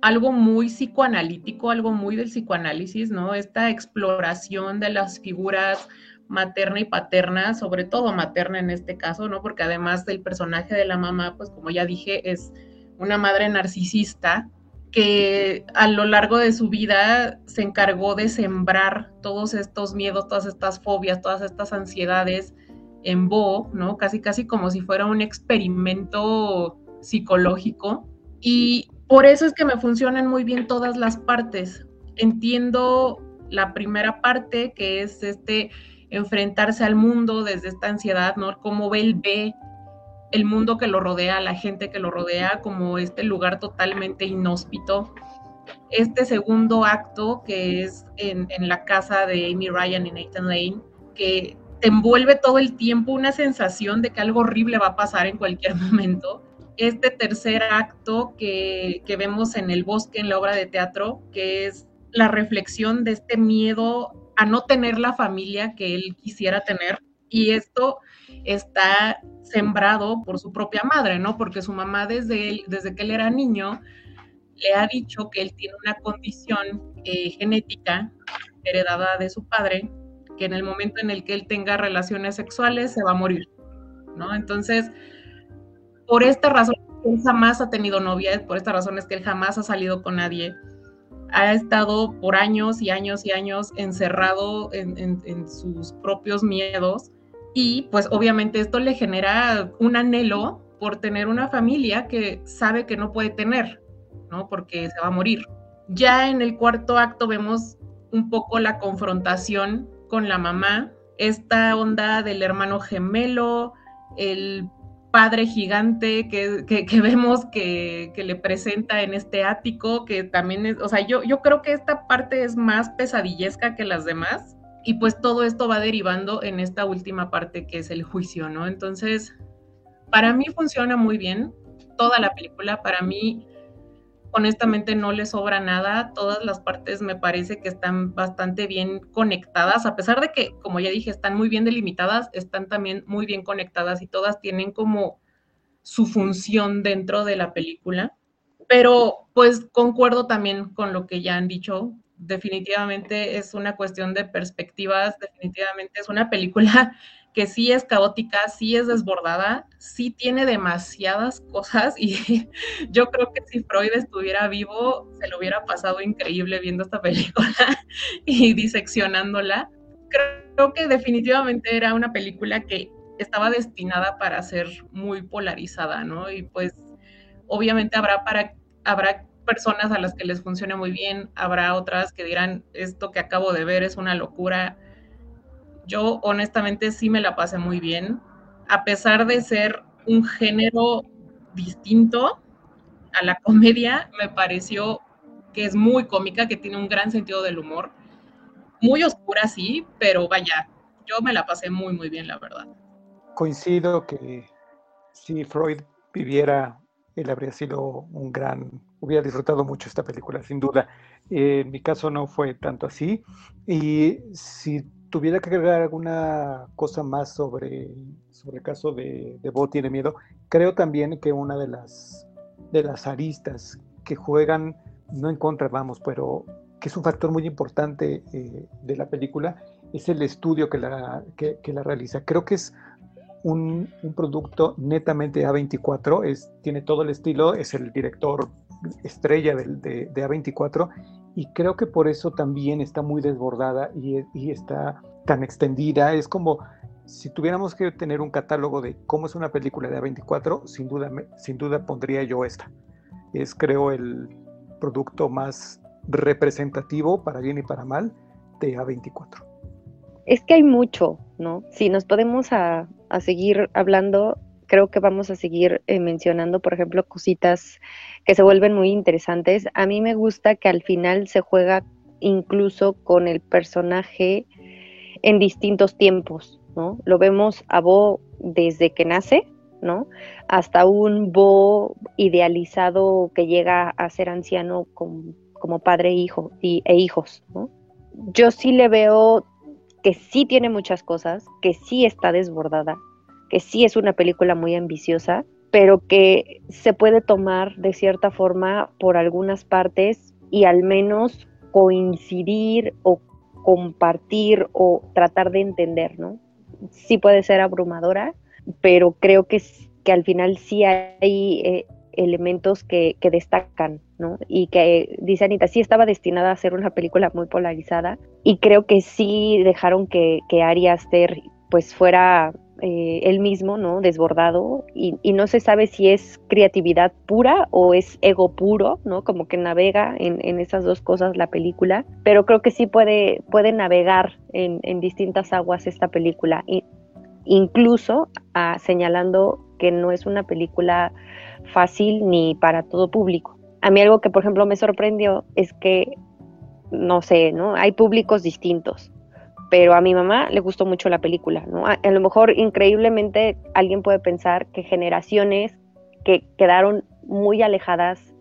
algo muy psicoanalítico, algo muy del psicoanálisis, ¿no? Esta exploración de las figuras materna y paterna, sobre todo materna en este caso, ¿no? Porque además del personaje de la mamá, pues como ya dije, es una madre narcisista que a lo largo de su vida se encargó de sembrar todos estos miedos, todas estas fobias, todas estas ansiedades en Bo, ¿no? Casi, casi como si fuera un experimento psicológico. Y por eso es que me funcionan muy bien todas las partes. Entiendo la primera parte, que es este enfrentarse al mundo desde esta ansiedad, ¿no? Cómo ve el ve el mundo que lo rodea, la gente que lo rodea, como este lugar totalmente inhóspito. Este segundo acto, que es en, la casa de Amy Ryan y Nathan Lane, que te envuelve todo el tiempo una sensación de que algo horrible va a pasar en cualquier <laughs> momento. Este tercer acto que, que vemos en el bosque, en la obra de teatro, que es la reflexión de este miedo a no tener la familia que él quisiera tener. Y esto está sembrado por su propia madre, ¿no? Porque su mamá desde, desde que él era niño le ha dicho que él tiene una condición eh, genética heredada de su padre, que en el momento en el que él tenga relaciones sexuales se va a morir, ¿no? Entonces, por esta razón, él jamás ha tenido novia, por esta razón es que él jamás ha salido con nadie ha estado por años y años y años encerrado en, sus propios miedos y pues obviamente esto le genera un anhelo por tener una familia que sabe que no puede tener, ¿no? Porque se va a morir. Ya en el cuarto acto vemos un poco la confrontación con la mamá, esta onda del hermano gemelo, el padre gigante que, vemos que, le presenta en este ático, que también es, o sea, yo, yo creo que esta parte es más pesadillesca que las demás y pues todo esto va derivando en esta última parte que es el juicio, ¿no? Entonces, para mí funciona muy bien toda la película, para mí honestamente no le sobra nada, todas las partes me parece que están bastante bien conectadas, a pesar de que, como ya dije, están muy bien delimitadas, están también muy bien conectadas y todas tienen como su función dentro de la película. Pero pues concuerdo también con lo que ya han dicho, definitivamente es una cuestión de perspectivas, definitivamente es una película que sí es caótica, sí es desbordada, sí tiene demasiadas cosas y <laughs> yo creo que si Freud estuviera vivo, se lo hubiera pasado increíble viendo esta película <laughs> y diseccionándola. Creo que definitivamente era una película que estaba destinada para ser muy polarizada, ¿no? Y pues obviamente habrá para habrá personas a las que les funcione muy bien, habrá otras que dirán esto que acabo de ver es una locura yo honestamente sí me la pasé muy bien, a pesar de ser un género distinto a la comedia, me pareció que es muy cómica, que tiene un gran sentido del humor, muy oscura sí, pero vaya, yo me la pasé muy muy bien, la verdad. Coincido que si Freud viviera, él habría sido un gran, hubiera disfrutado mucho esta película, sin duda. en mi caso no fue tanto así. Y si tuviera que agregar alguna cosa más sobre, sobre el caso de, de Bo tiene miedo, creo también que una de las, de las aristas que juegan, no en contra, vamos, pero que es un factor muy importante eh, de la película, es el estudio que la, que, la realiza. Creo que es un, un, producto netamente A24, es, tiene todo el estilo, es el director estrella de, de, de A24 y creo que por eso también está muy desbordada y, está tan extendida. Es como si tuviéramos que tener un catálogo de cómo es una película de A24, sin duda, sin duda pondría yo esta. Es creo el producto más representativo para bien y para mal de A24. Es que hay mucho, ¿no? Si nos podemos a, seguir hablando, creo que vamos a seguir eh, mencionando, por ejemplo, cositas que se vuelven muy interesantes. A mí me gusta que al final se juega incluso con el personaje en distintos tiempos, ¿no? Lo vemos a Bo desde que nace, ¿no? Hasta un Bo idealizado que llega a ser anciano como padre e hijo e hijos. Yo sí le veo que sí tiene muchas cosas, que sí está desbordada, que sí es una película muy ambiciosa, pero que se puede tomar de cierta forma por algunas partes y al menos coincidir o compartir o tratar de entender, ¿no? Sí puede ser abrumadora, pero creo que, que al final sí hay eh, elementos que, destacan, ¿no? Y que, dice Anita, sí estaba destinada a ser una película muy polarizada y creo que sí dejaron que, que Ari Aster pues fuera eh, él mismo, ¿no? Desbordado y, no se sabe si es creatividad pura o es ego puro, ¿no? Como que navega en, esas dos cosas la película, pero creo que sí puede, navegar en, distintas aguas esta película, incluso ah, señalando que no es una película fácil ni para todo público. A mí algo que, por ejemplo, me sorprendió es que, no sé, ¿no? Hay públicos distintos, pero a mi mamá le gustó mucho la película, ¿no? A, lo mejor, increíblemente, alguien puede pensar que generaciones que quedaron muy alejadas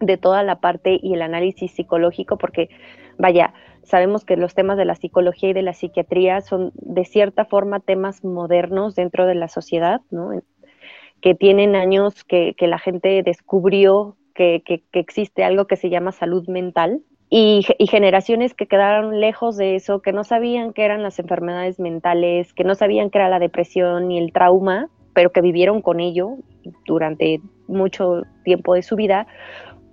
de toda la parte y el análisis psicológico, porque, vaya, sabemos que los temas de la psicología y de la psiquiatría son de cierta forma temas modernos dentro de la sociedad, ¿no? que tienen años que, la gente descubrió que, existe algo que se llama salud mental y, generaciones que quedaron lejos de eso, que no sabían qué eran las enfermedades mentales, que no sabían qué era la depresión ni el trauma, pero que vivieron con ello durante mucho tiempo de su vida,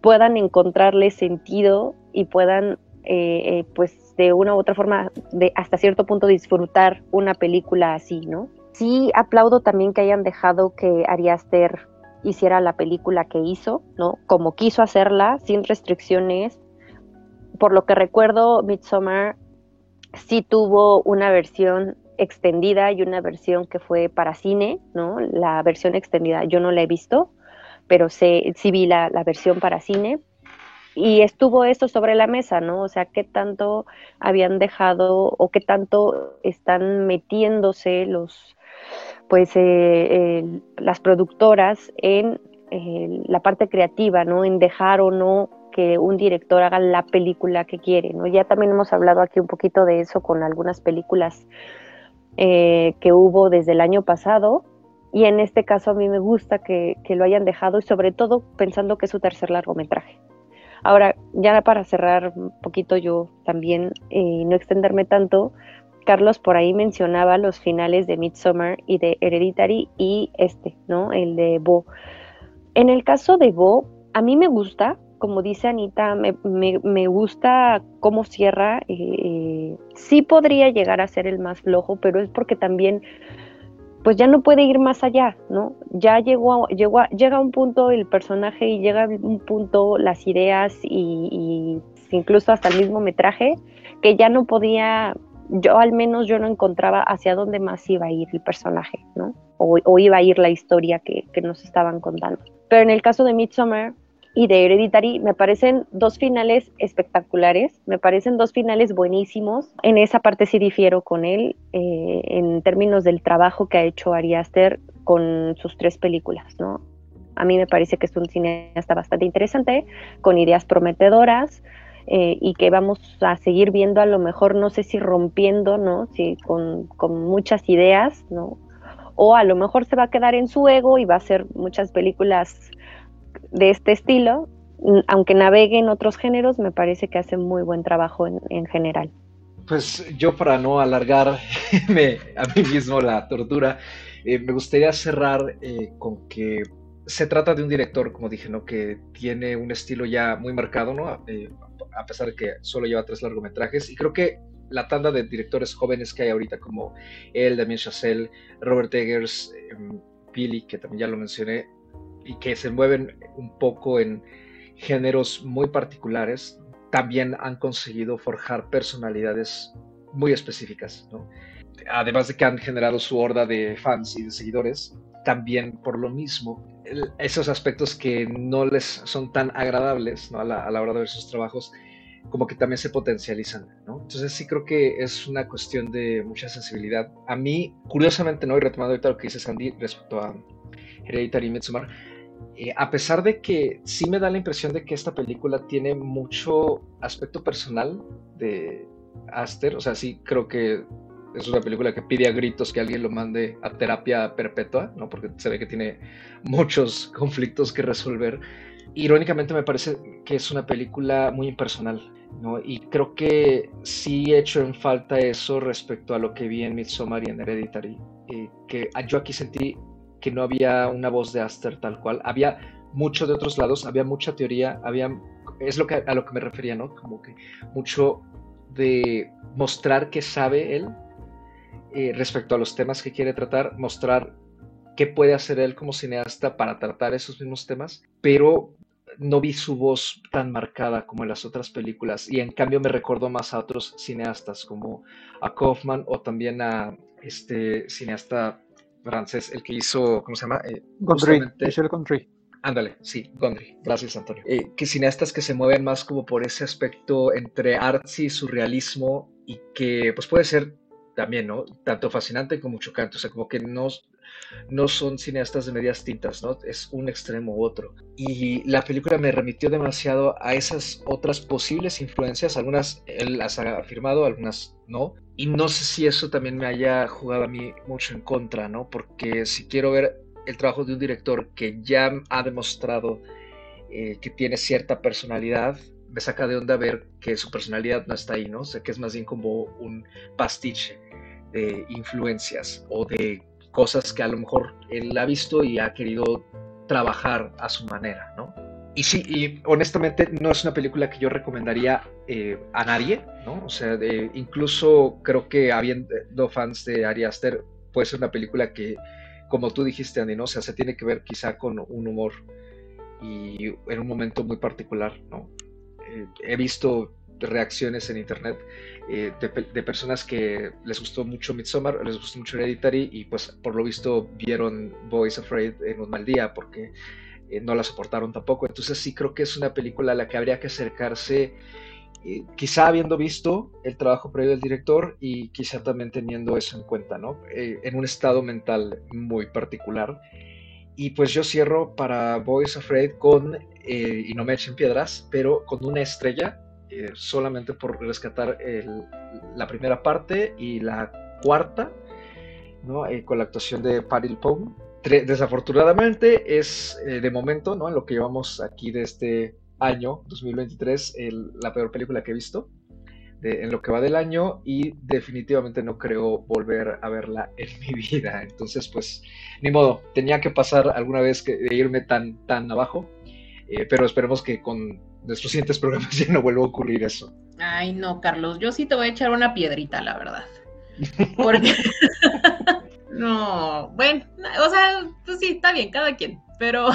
puedan encontrarle sentido y puedan, eh, eh, pues, de una u otra forma, de hasta cierto punto disfrutar una película así, ¿no? sí aplaudo también que hayan dejado que Ari Aster hiciera la película que hizo, ¿no? Como quiso hacerla, sin restricciones. Por lo que recuerdo, Midsommar sí tuvo una versión extendida y una versión que fue para cine, ¿no? La versión extendida yo no la he visto, pero sí vi la, versión para cine. Y estuvo esto sobre la mesa, ¿no? O sea, qué tanto habían dejado o qué tanto están metiéndose los, pues eh, las productoras en eh, la parte creativa, ¿no? En dejar o no un director haga la película que quiere, ¿no? Ya también hemos hablado aquí un poquito de eso con algunas películas eh, que hubo desde el año pasado y en este caso a mí me gusta que, lo hayan dejado y sobre todo pensando que es su tercer largometraje. Ahora, ya para cerrar un poquito yo también, y no extenderme tanto, Carlos por ahí mencionaba los finales de Midsommar y de Hereditary y este, ¿no? El de Bo. En el caso de Bo, a mí me gusta, como dice Anita, me, gusta cómo cierra. Eh, sí podría llegar a ser el más flojo, pero es porque también, pues ya no puede ir más allá, ¿no? Ya llegó, llegó llega a un punto el personaje y llega a un punto las ideas y, incluso hasta el mismo metraje que ya no podía yo al menos yo no encontraba hacia dónde más iba a ir el personaje, ¿no? O, iba a ir la historia que, nos estaban contando. Pero en el caso de Midsommar y de Hereditary me parecen dos finales espectaculares, me parecen dos finales buenísimos. En esa parte sí difiero con él eh, en términos del trabajo que ha hecho Ari Aster con sus tres películas, ¿no? A mí me parece que es un cineasta bastante interesante, con ideas prometedoras, eh, y que vamos a seguir viendo a lo mejor, no sé si rompiendo, ¿no? Si con, con, muchas ideas, ¿no? O a lo mejor se va a quedar en su ego y va a hacer muchas películas de este estilo, aunque navegue en otros géneros, me parece que hace muy buen trabajo en, en general. Pues yo para no alargar <laughs> a mí mismo la tortura, eh, me gustaría cerrar eh, con que se trata de un director, como dije, ¿no? que tiene un estilo ya muy marcado, ¿no? a pesar de que solo lleva tres largometrajes. Y creo que la tanda de directores jóvenes que hay ahorita, como él, Damien Chazelle, Robert Eggers, em, Billy, que también ya lo mencioné, y que se mueven un poco en géneros muy particulares, también han conseguido forjar personalidades muy específicas, Además de que han generado su horda de fans y de seguidores, también por lo mismo esos aspectos que no les son tan agradables a, la, hora de ver sus trabajos, como que también se potencializan, Entonces sí creo que es una cuestión de mucha sensibilidad. A mí, curiosamente, ¿no? Y retomando ahorita lo que dice Sandy respecto a Hereditary Midsommar, eh, a pesar de que sí me da la impresión de que esta película tiene mucho aspecto personal de Aster, o sea, sí creo que es una película que pide a gritos que alguien lo mande a terapia perpetua, ¿no? Porque se ve que tiene muchos conflictos que resolver. Irónicamente me parece que es una película muy impersonal, ¿no? Y creo que sí he hecho en falta eso respecto a lo que vi en Midsommar y en Hereditary, eh, que yo aquí sentí que no había una voz de Aster tal cual, había mucho de otros lados, había mucha teoría, había, es lo que, a lo que me refería, ¿no? Como que mucho de mostrar que sabe él eh, respecto a los temas que quiere tratar, mostrar qué puede hacer él como cineasta para tratar esos mismos temas, pero no vi su voz tan marcada como en las otras películas y en cambio me recordó más a otros cineastas como a Kaufman o también a este cineasta francés, el que hizo, ¿cómo se llama? Eh, Gondry, Michel Gondry. Ándale, sí, Gondry. Gracias, Antonio. Eh, que cineastas que se mueven más como por ese aspecto entre artsy y surrealismo y que pues puede ser también, ¿no? Tanto fascinante como chocante, o sea, como que no, no son cineastas de medias tintas, ¿no? Es un extremo u otro. Y la película me remitió demasiado a esas otras posibles influencias, algunas él las ha afirmado, algunas no. Y no sé si eso también me haya jugado a mí mucho en contra, ¿no? Porque si quiero ver el trabajo de un director que ya ha demostrado eh, que tiene cierta personalidad, me saca de onda ver que su personalidad no está ahí, ¿no? O que es más bien como un pastiche de influencias o de cosas que a lo mejor él ha visto y ha querido trabajar a su manera, ¿no? Y sí, y honestamente no es una película que yo recomendaría eh, a nadie, ¿no? O sea, incluso creo que habiendo fans de Ari Aster, puede ser una película que, como tú dijiste, Andy, ¿no? O sea, se tiene que ver quizá con un humor y en un momento muy particular, ¿no? Eh, he visto reacciones en internet eh, de, personas que les gustó mucho Midsommar, les gustó mucho Hereditary y pues por lo visto vieron Boys Afraid en un mal día porque eh, no la soportaron tampoco. Entonces sí creo que es una película a la que habría que acercarse eh, quizá habiendo visto el trabajo previo del director y quizá también teniendo eso en cuenta, ¿no? en un estado mental muy particular. Y pues yo cierro para Boys Afraid con, y no me echen piedras, pero con una estrella eh, solamente por rescatar la primera parte y la cuarta, ¿no? Eh, con la actuación de Paril Pong. Desafortunadamente es eh, de momento, ¿no? en lo que llevamos aquí de este año 2023, la peor película que he visto. en lo que va del año y definitivamente no creo volver a verla en mi vida. Entonces, pues, ni modo, tenía que pasar alguna vez que, de irme tan, tan abajo, pero esperemos que con nuestros siguientes programas <laughs> ya no vuelva a ocurrir eso. Ay, no, Carlos, yo sí te voy a echar una piedrita, la verdad. <laughs> Porque. <laughs> no, bueno, o sea, pues sí, está bien, cada quien, pero.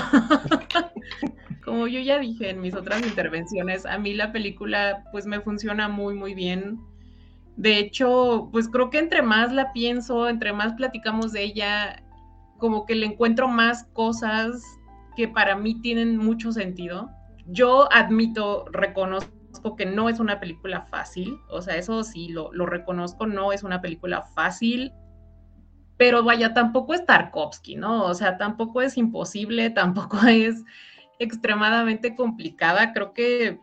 Como yo ya dije en mis otras intervenciones, a mí la película pues me funciona muy, muy bien. De hecho, pues creo que entre más la pienso, entre más platicamos de ella, como que le encuentro más cosas que para mí tienen mucho sentido yo admito, reconozco que no es una película fácil, o sea, eso sí, lo, reconozco, no es una película fácil, pero vaya, tampoco es Tarkovsky, ¿no? O sea, tampoco es imposible, <laughs> tampoco es extremadamente complicada. Creo que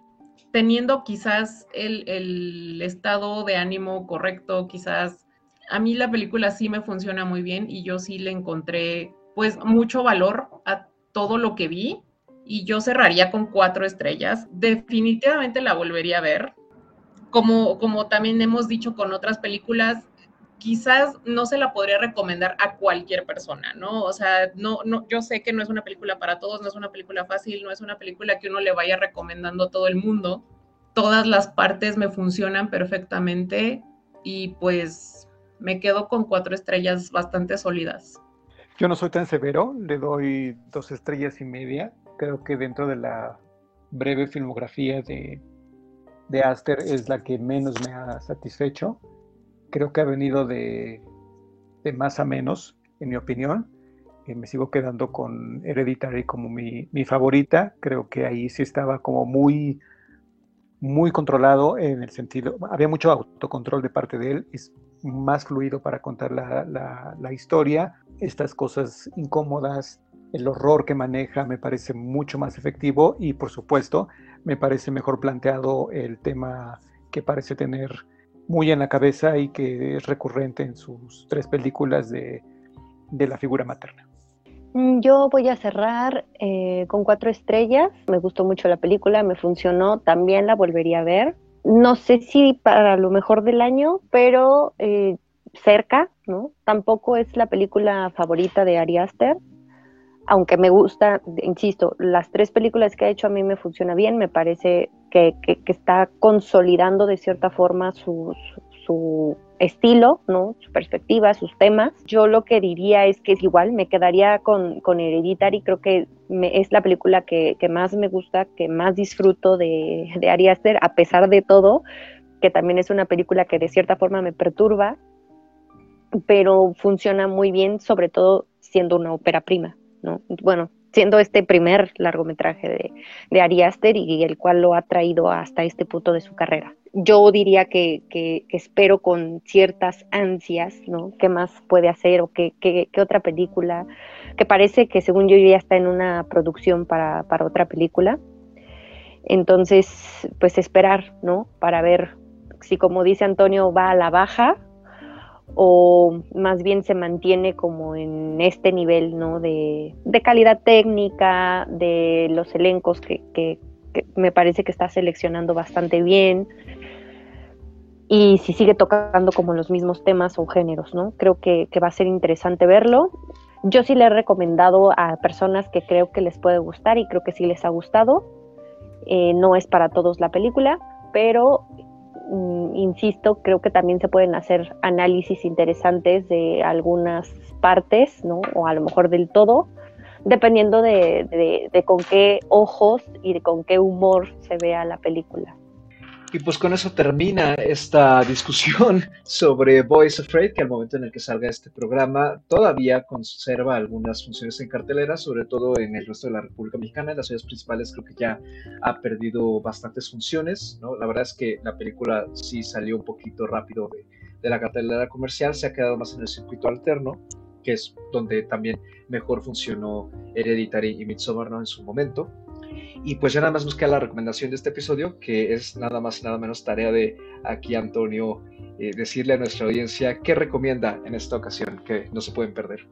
teniendo quizás el, el, estado de ánimo correcto, quizás a mí la película sí me funciona muy bien y yo sí le encontré pues mucho valor a todo lo que vi y yo cerraría con cuatro estrellas. Definitivamente la volvería a ver. Como, como también hemos dicho con otras películas, quizás no se la podría recomendar a cualquier persona, ¿no? O sea, no, no, yo sé que no es una película para todos, no es una película fácil, no es una película que uno le vaya recomendando a todo el mundo. Todas las partes me funcionan perfectamente y pues me quedo con cuatro estrellas bastante sólidas. Yo no soy tan severo, le doy dos estrellas y media creo que dentro de la breve filmografía de, de Aster es la que menos me ha satisfecho. Creo que ha venido de, de más a menos, en mi opinión. Eh, me sigo quedando con Hereditary como mi, mi, favorita. Creo que ahí sí estaba como muy, muy controlado en el sentido, había mucho autocontrol de parte de él, es más fluido para contar la, la, la historia. Estas cosas incómodas el horror que maneja me parece mucho más efectivo y por supuesto me parece mejor planteado el tema que parece tener muy en la cabeza y que es recurrente en sus tres películas de, la figura materna. Mm, yo voy a cerrar eh, con cuatro estrellas. Me gustó mucho la película, me funcionó, también la volvería a ver. No sé si para lo mejor del año, pero eh, cerca, ¿no? Tampoco es la película favorita de Ari Aster, aunque me gusta, insisto, las tres películas que ha hecho a mí me funciona bien, me parece que, está consolidando de cierta forma su, estilo, su perspectiva, sus temas. Yo lo que diría es que es igual, me quedaría con, con Hereditary, creo que es la película que, más me gusta, que más disfruto de, de Ari Aster, a pesar de todo, que también es una película que de cierta forma me perturba, pero funciona muy bien, sobre todo siendo una ópera prima. Bueno, siendo este primer largometraje de, de Ari Aster y el cual lo ha traído hasta este punto de su carrera. Yo diría que, espero con ciertas ansias, ¿no? ¿Qué más puede hacer o qué, qué, otra película? Que parece que según yo ya está en una producción para, para otra película. Entonces, pues esperar, ¿no? Para ver si como dice Antonio va a la baja o más bien se mantiene como en este nivel ¿no? de, calidad técnica, de los elencos que, me parece que está seleccionando bastante bien y si sigue tocando como los mismos temas o géneros, ¿no? Creo que, va a ser interesante verlo. Yo sí le he recomendado a personas que creo que les puede gustar y creo que sí les ha gustado. Eh, no es para todos la película, pero insisto, creo que también se pueden hacer análisis interesantes de algunas partes, ¿no? O a lo mejor del todo, dependiendo de, de con qué ojos y de con qué humor se vea la película. Y pues con eso termina esta discusión <laughs> sobre Boys Afraid, que al momento en el que salga este programa todavía conserva algunas funciones en cartelera, sobre todo en el resto de la República Mexicana. En las ciudades principales creo que ya ha perdido bastantes funciones. La verdad es que la película sí salió un poquito rápido de, la cartelera comercial, se ha quedado más en el circuito alterno, que es donde también mejor funcionó Hereditary y Midsommar en su momento. Y pues ya nada más queda la recomendación de este episodio, que es nada más y nada menos tarea de aquí Antonio eh, decirle a nuestra audiencia qué recomienda en esta ocasión, que no se pueden perder.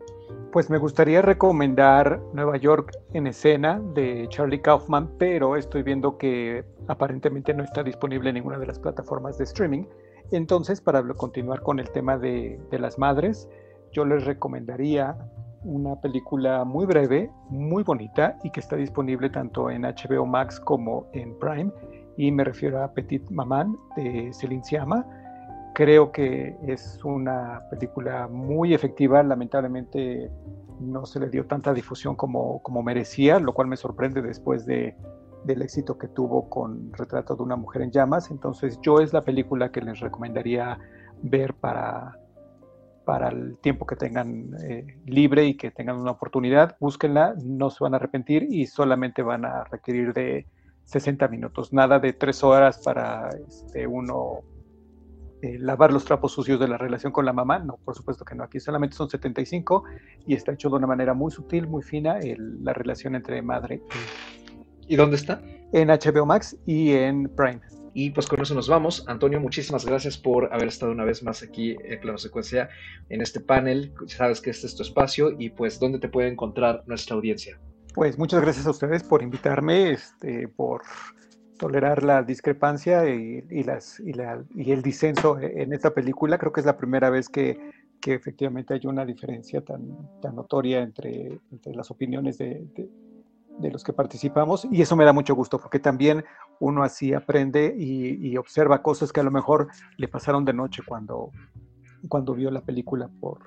Pues me gustaría recomendar Nueva York en escena de Charlie Kaufman, pero estoy viendo que aparentemente no está disponible en ninguna de las plataformas de streaming. Entonces, para continuar con el tema de las madres, yo les recomendaría una película muy breve, muy bonita y que está disponible tanto en HBO Max como en Prime. Y me refiero a Petit Maman de Celine Sciamma. Creo que es una película muy efectiva. Lamentablemente no se le dio tanta difusión como, como merecía, lo cual me sorprende después de, del éxito que tuvo con Retrato de una mujer en llamas. Entonces yo es la película que les recomendaría ver para, para el tiempo que tengan eh, libre y que tengan una oportunidad, búsquenla, no se van a arrepentir y solamente van a requerir de 60 minutos, nada de tres horas para este, uno eh, lavar los trapos sucios de la relación con la mamá, no, por supuesto que no, aquí solamente son 75 y está hecho de una manera muy sutil, muy fina, la relación entre madre y... ¿Y dónde está? En HBO Max y en Prime. Y pues con eso nos vamos. Antonio, muchísimas gracias por haber estado una vez más aquí en Plano Secuencia en este panel. Sabes que este es tu espacio y pues dónde te puede encontrar nuestra audiencia. Pues muchas gracias a ustedes por invitarme, este, por tolerar la discrepancia y, las, y, el disenso en esta película. Creo que es la primera vez que, efectivamente hay una diferencia tan, notoria entre, las opiniones de los que participamos y eso me da mucho gusto porque también uno así aprende y, observa cosas que a lo mejor le pasaron de noche cuando, cuando vio la película por,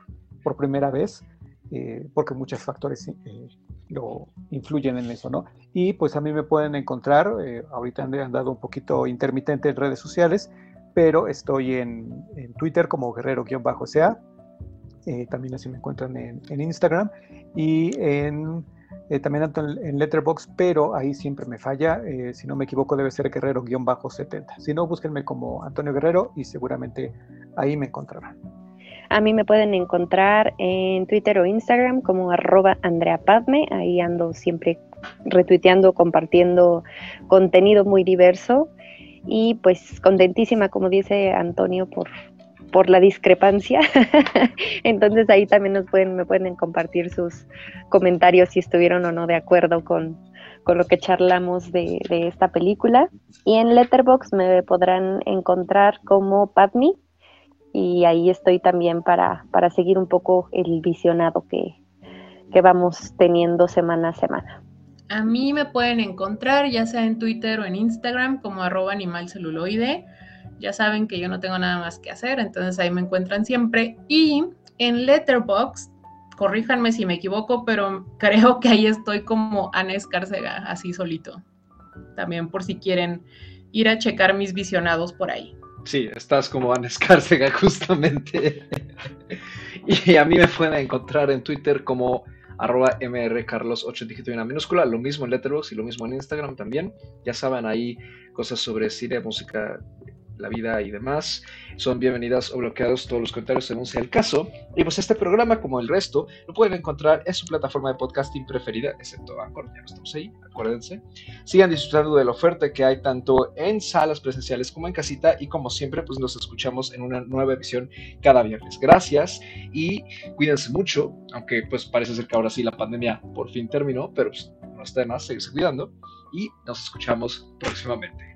por primera vez, eh, porque muchos factores eh, lo influyen en eso, ¿no? Y pues a mí me pueden encontrar, eh, ahorita han andado un poquito intermitente en redes sociales, pero estoy en, en Twitter como guerrero-sea, también así me encuentran en, en Instagram y en eh, también en, en Letterbox, pero ahí siempre me falla. Eh, si no me equivoco, debe ser Guerrero-70. Si no, búsquenme como Antonio Guerrero y seguramente ahí me encontrarán. A mí me pueden encontrar en Twitter o Instagram como arroba Andrea Padme. Ahí ando siempre retuiteando, compartiendo contenido muy diverso. Y pues contentísima, como dice Antonio, por, por la discrepancia. <laughs> Entonces ahí también nos pueden, me pueden compartir sus comentarios si estuvieron o no de acuerdo con, con lo que charlamos de, de, esta película. Y en Letterbox me podrán encontrar como Padme y ahí estoy también para, para seguir un poco el visionado que, que vamos teniendo semana a semana. A mí me pueden encontrar ya sea en Twitter o en Instagram como arroba animalceluloide. Ya saben que yo no tengo nada más que hacer, entonces ahí me encuentran siempre. Y en Letterboxd, corríjanme si me equivoco, pero creo que ahí estoy como Ana Escárcega, así solito. También por si quieren ir a checar mis visionados por ahí. Sí, estás como Ana Escárcega <laughs> justamente. y a mí me pueden encontrar en Twitter como arroba mrcarlos 8 dígito y una minúscula, lo mismo en Letterboxd y lo mismo en Instagram también. Ya saben ahí cosas sobre cine, música, la vida y demás. Son bienvenidas o bloqueados todos los comentarios según sea el caso. Y pues este programa, como el resto, lo pueden encontrar en su plataforma de podcasting preferida, excepto Anchor, ya no estamos ahí, acuérdense. Sigan disfrutando de la oferta que hay tanto en salas presenciales como en casita y como siempre, pues nos escuchamos en una nueva edición cada viernes. Gracias y cuídense mucho, aunque pues parece ser que ahora sí la pandemia por fin terminó, pero pues no está de más seguirse cuidando y nos escuchamos próximamente.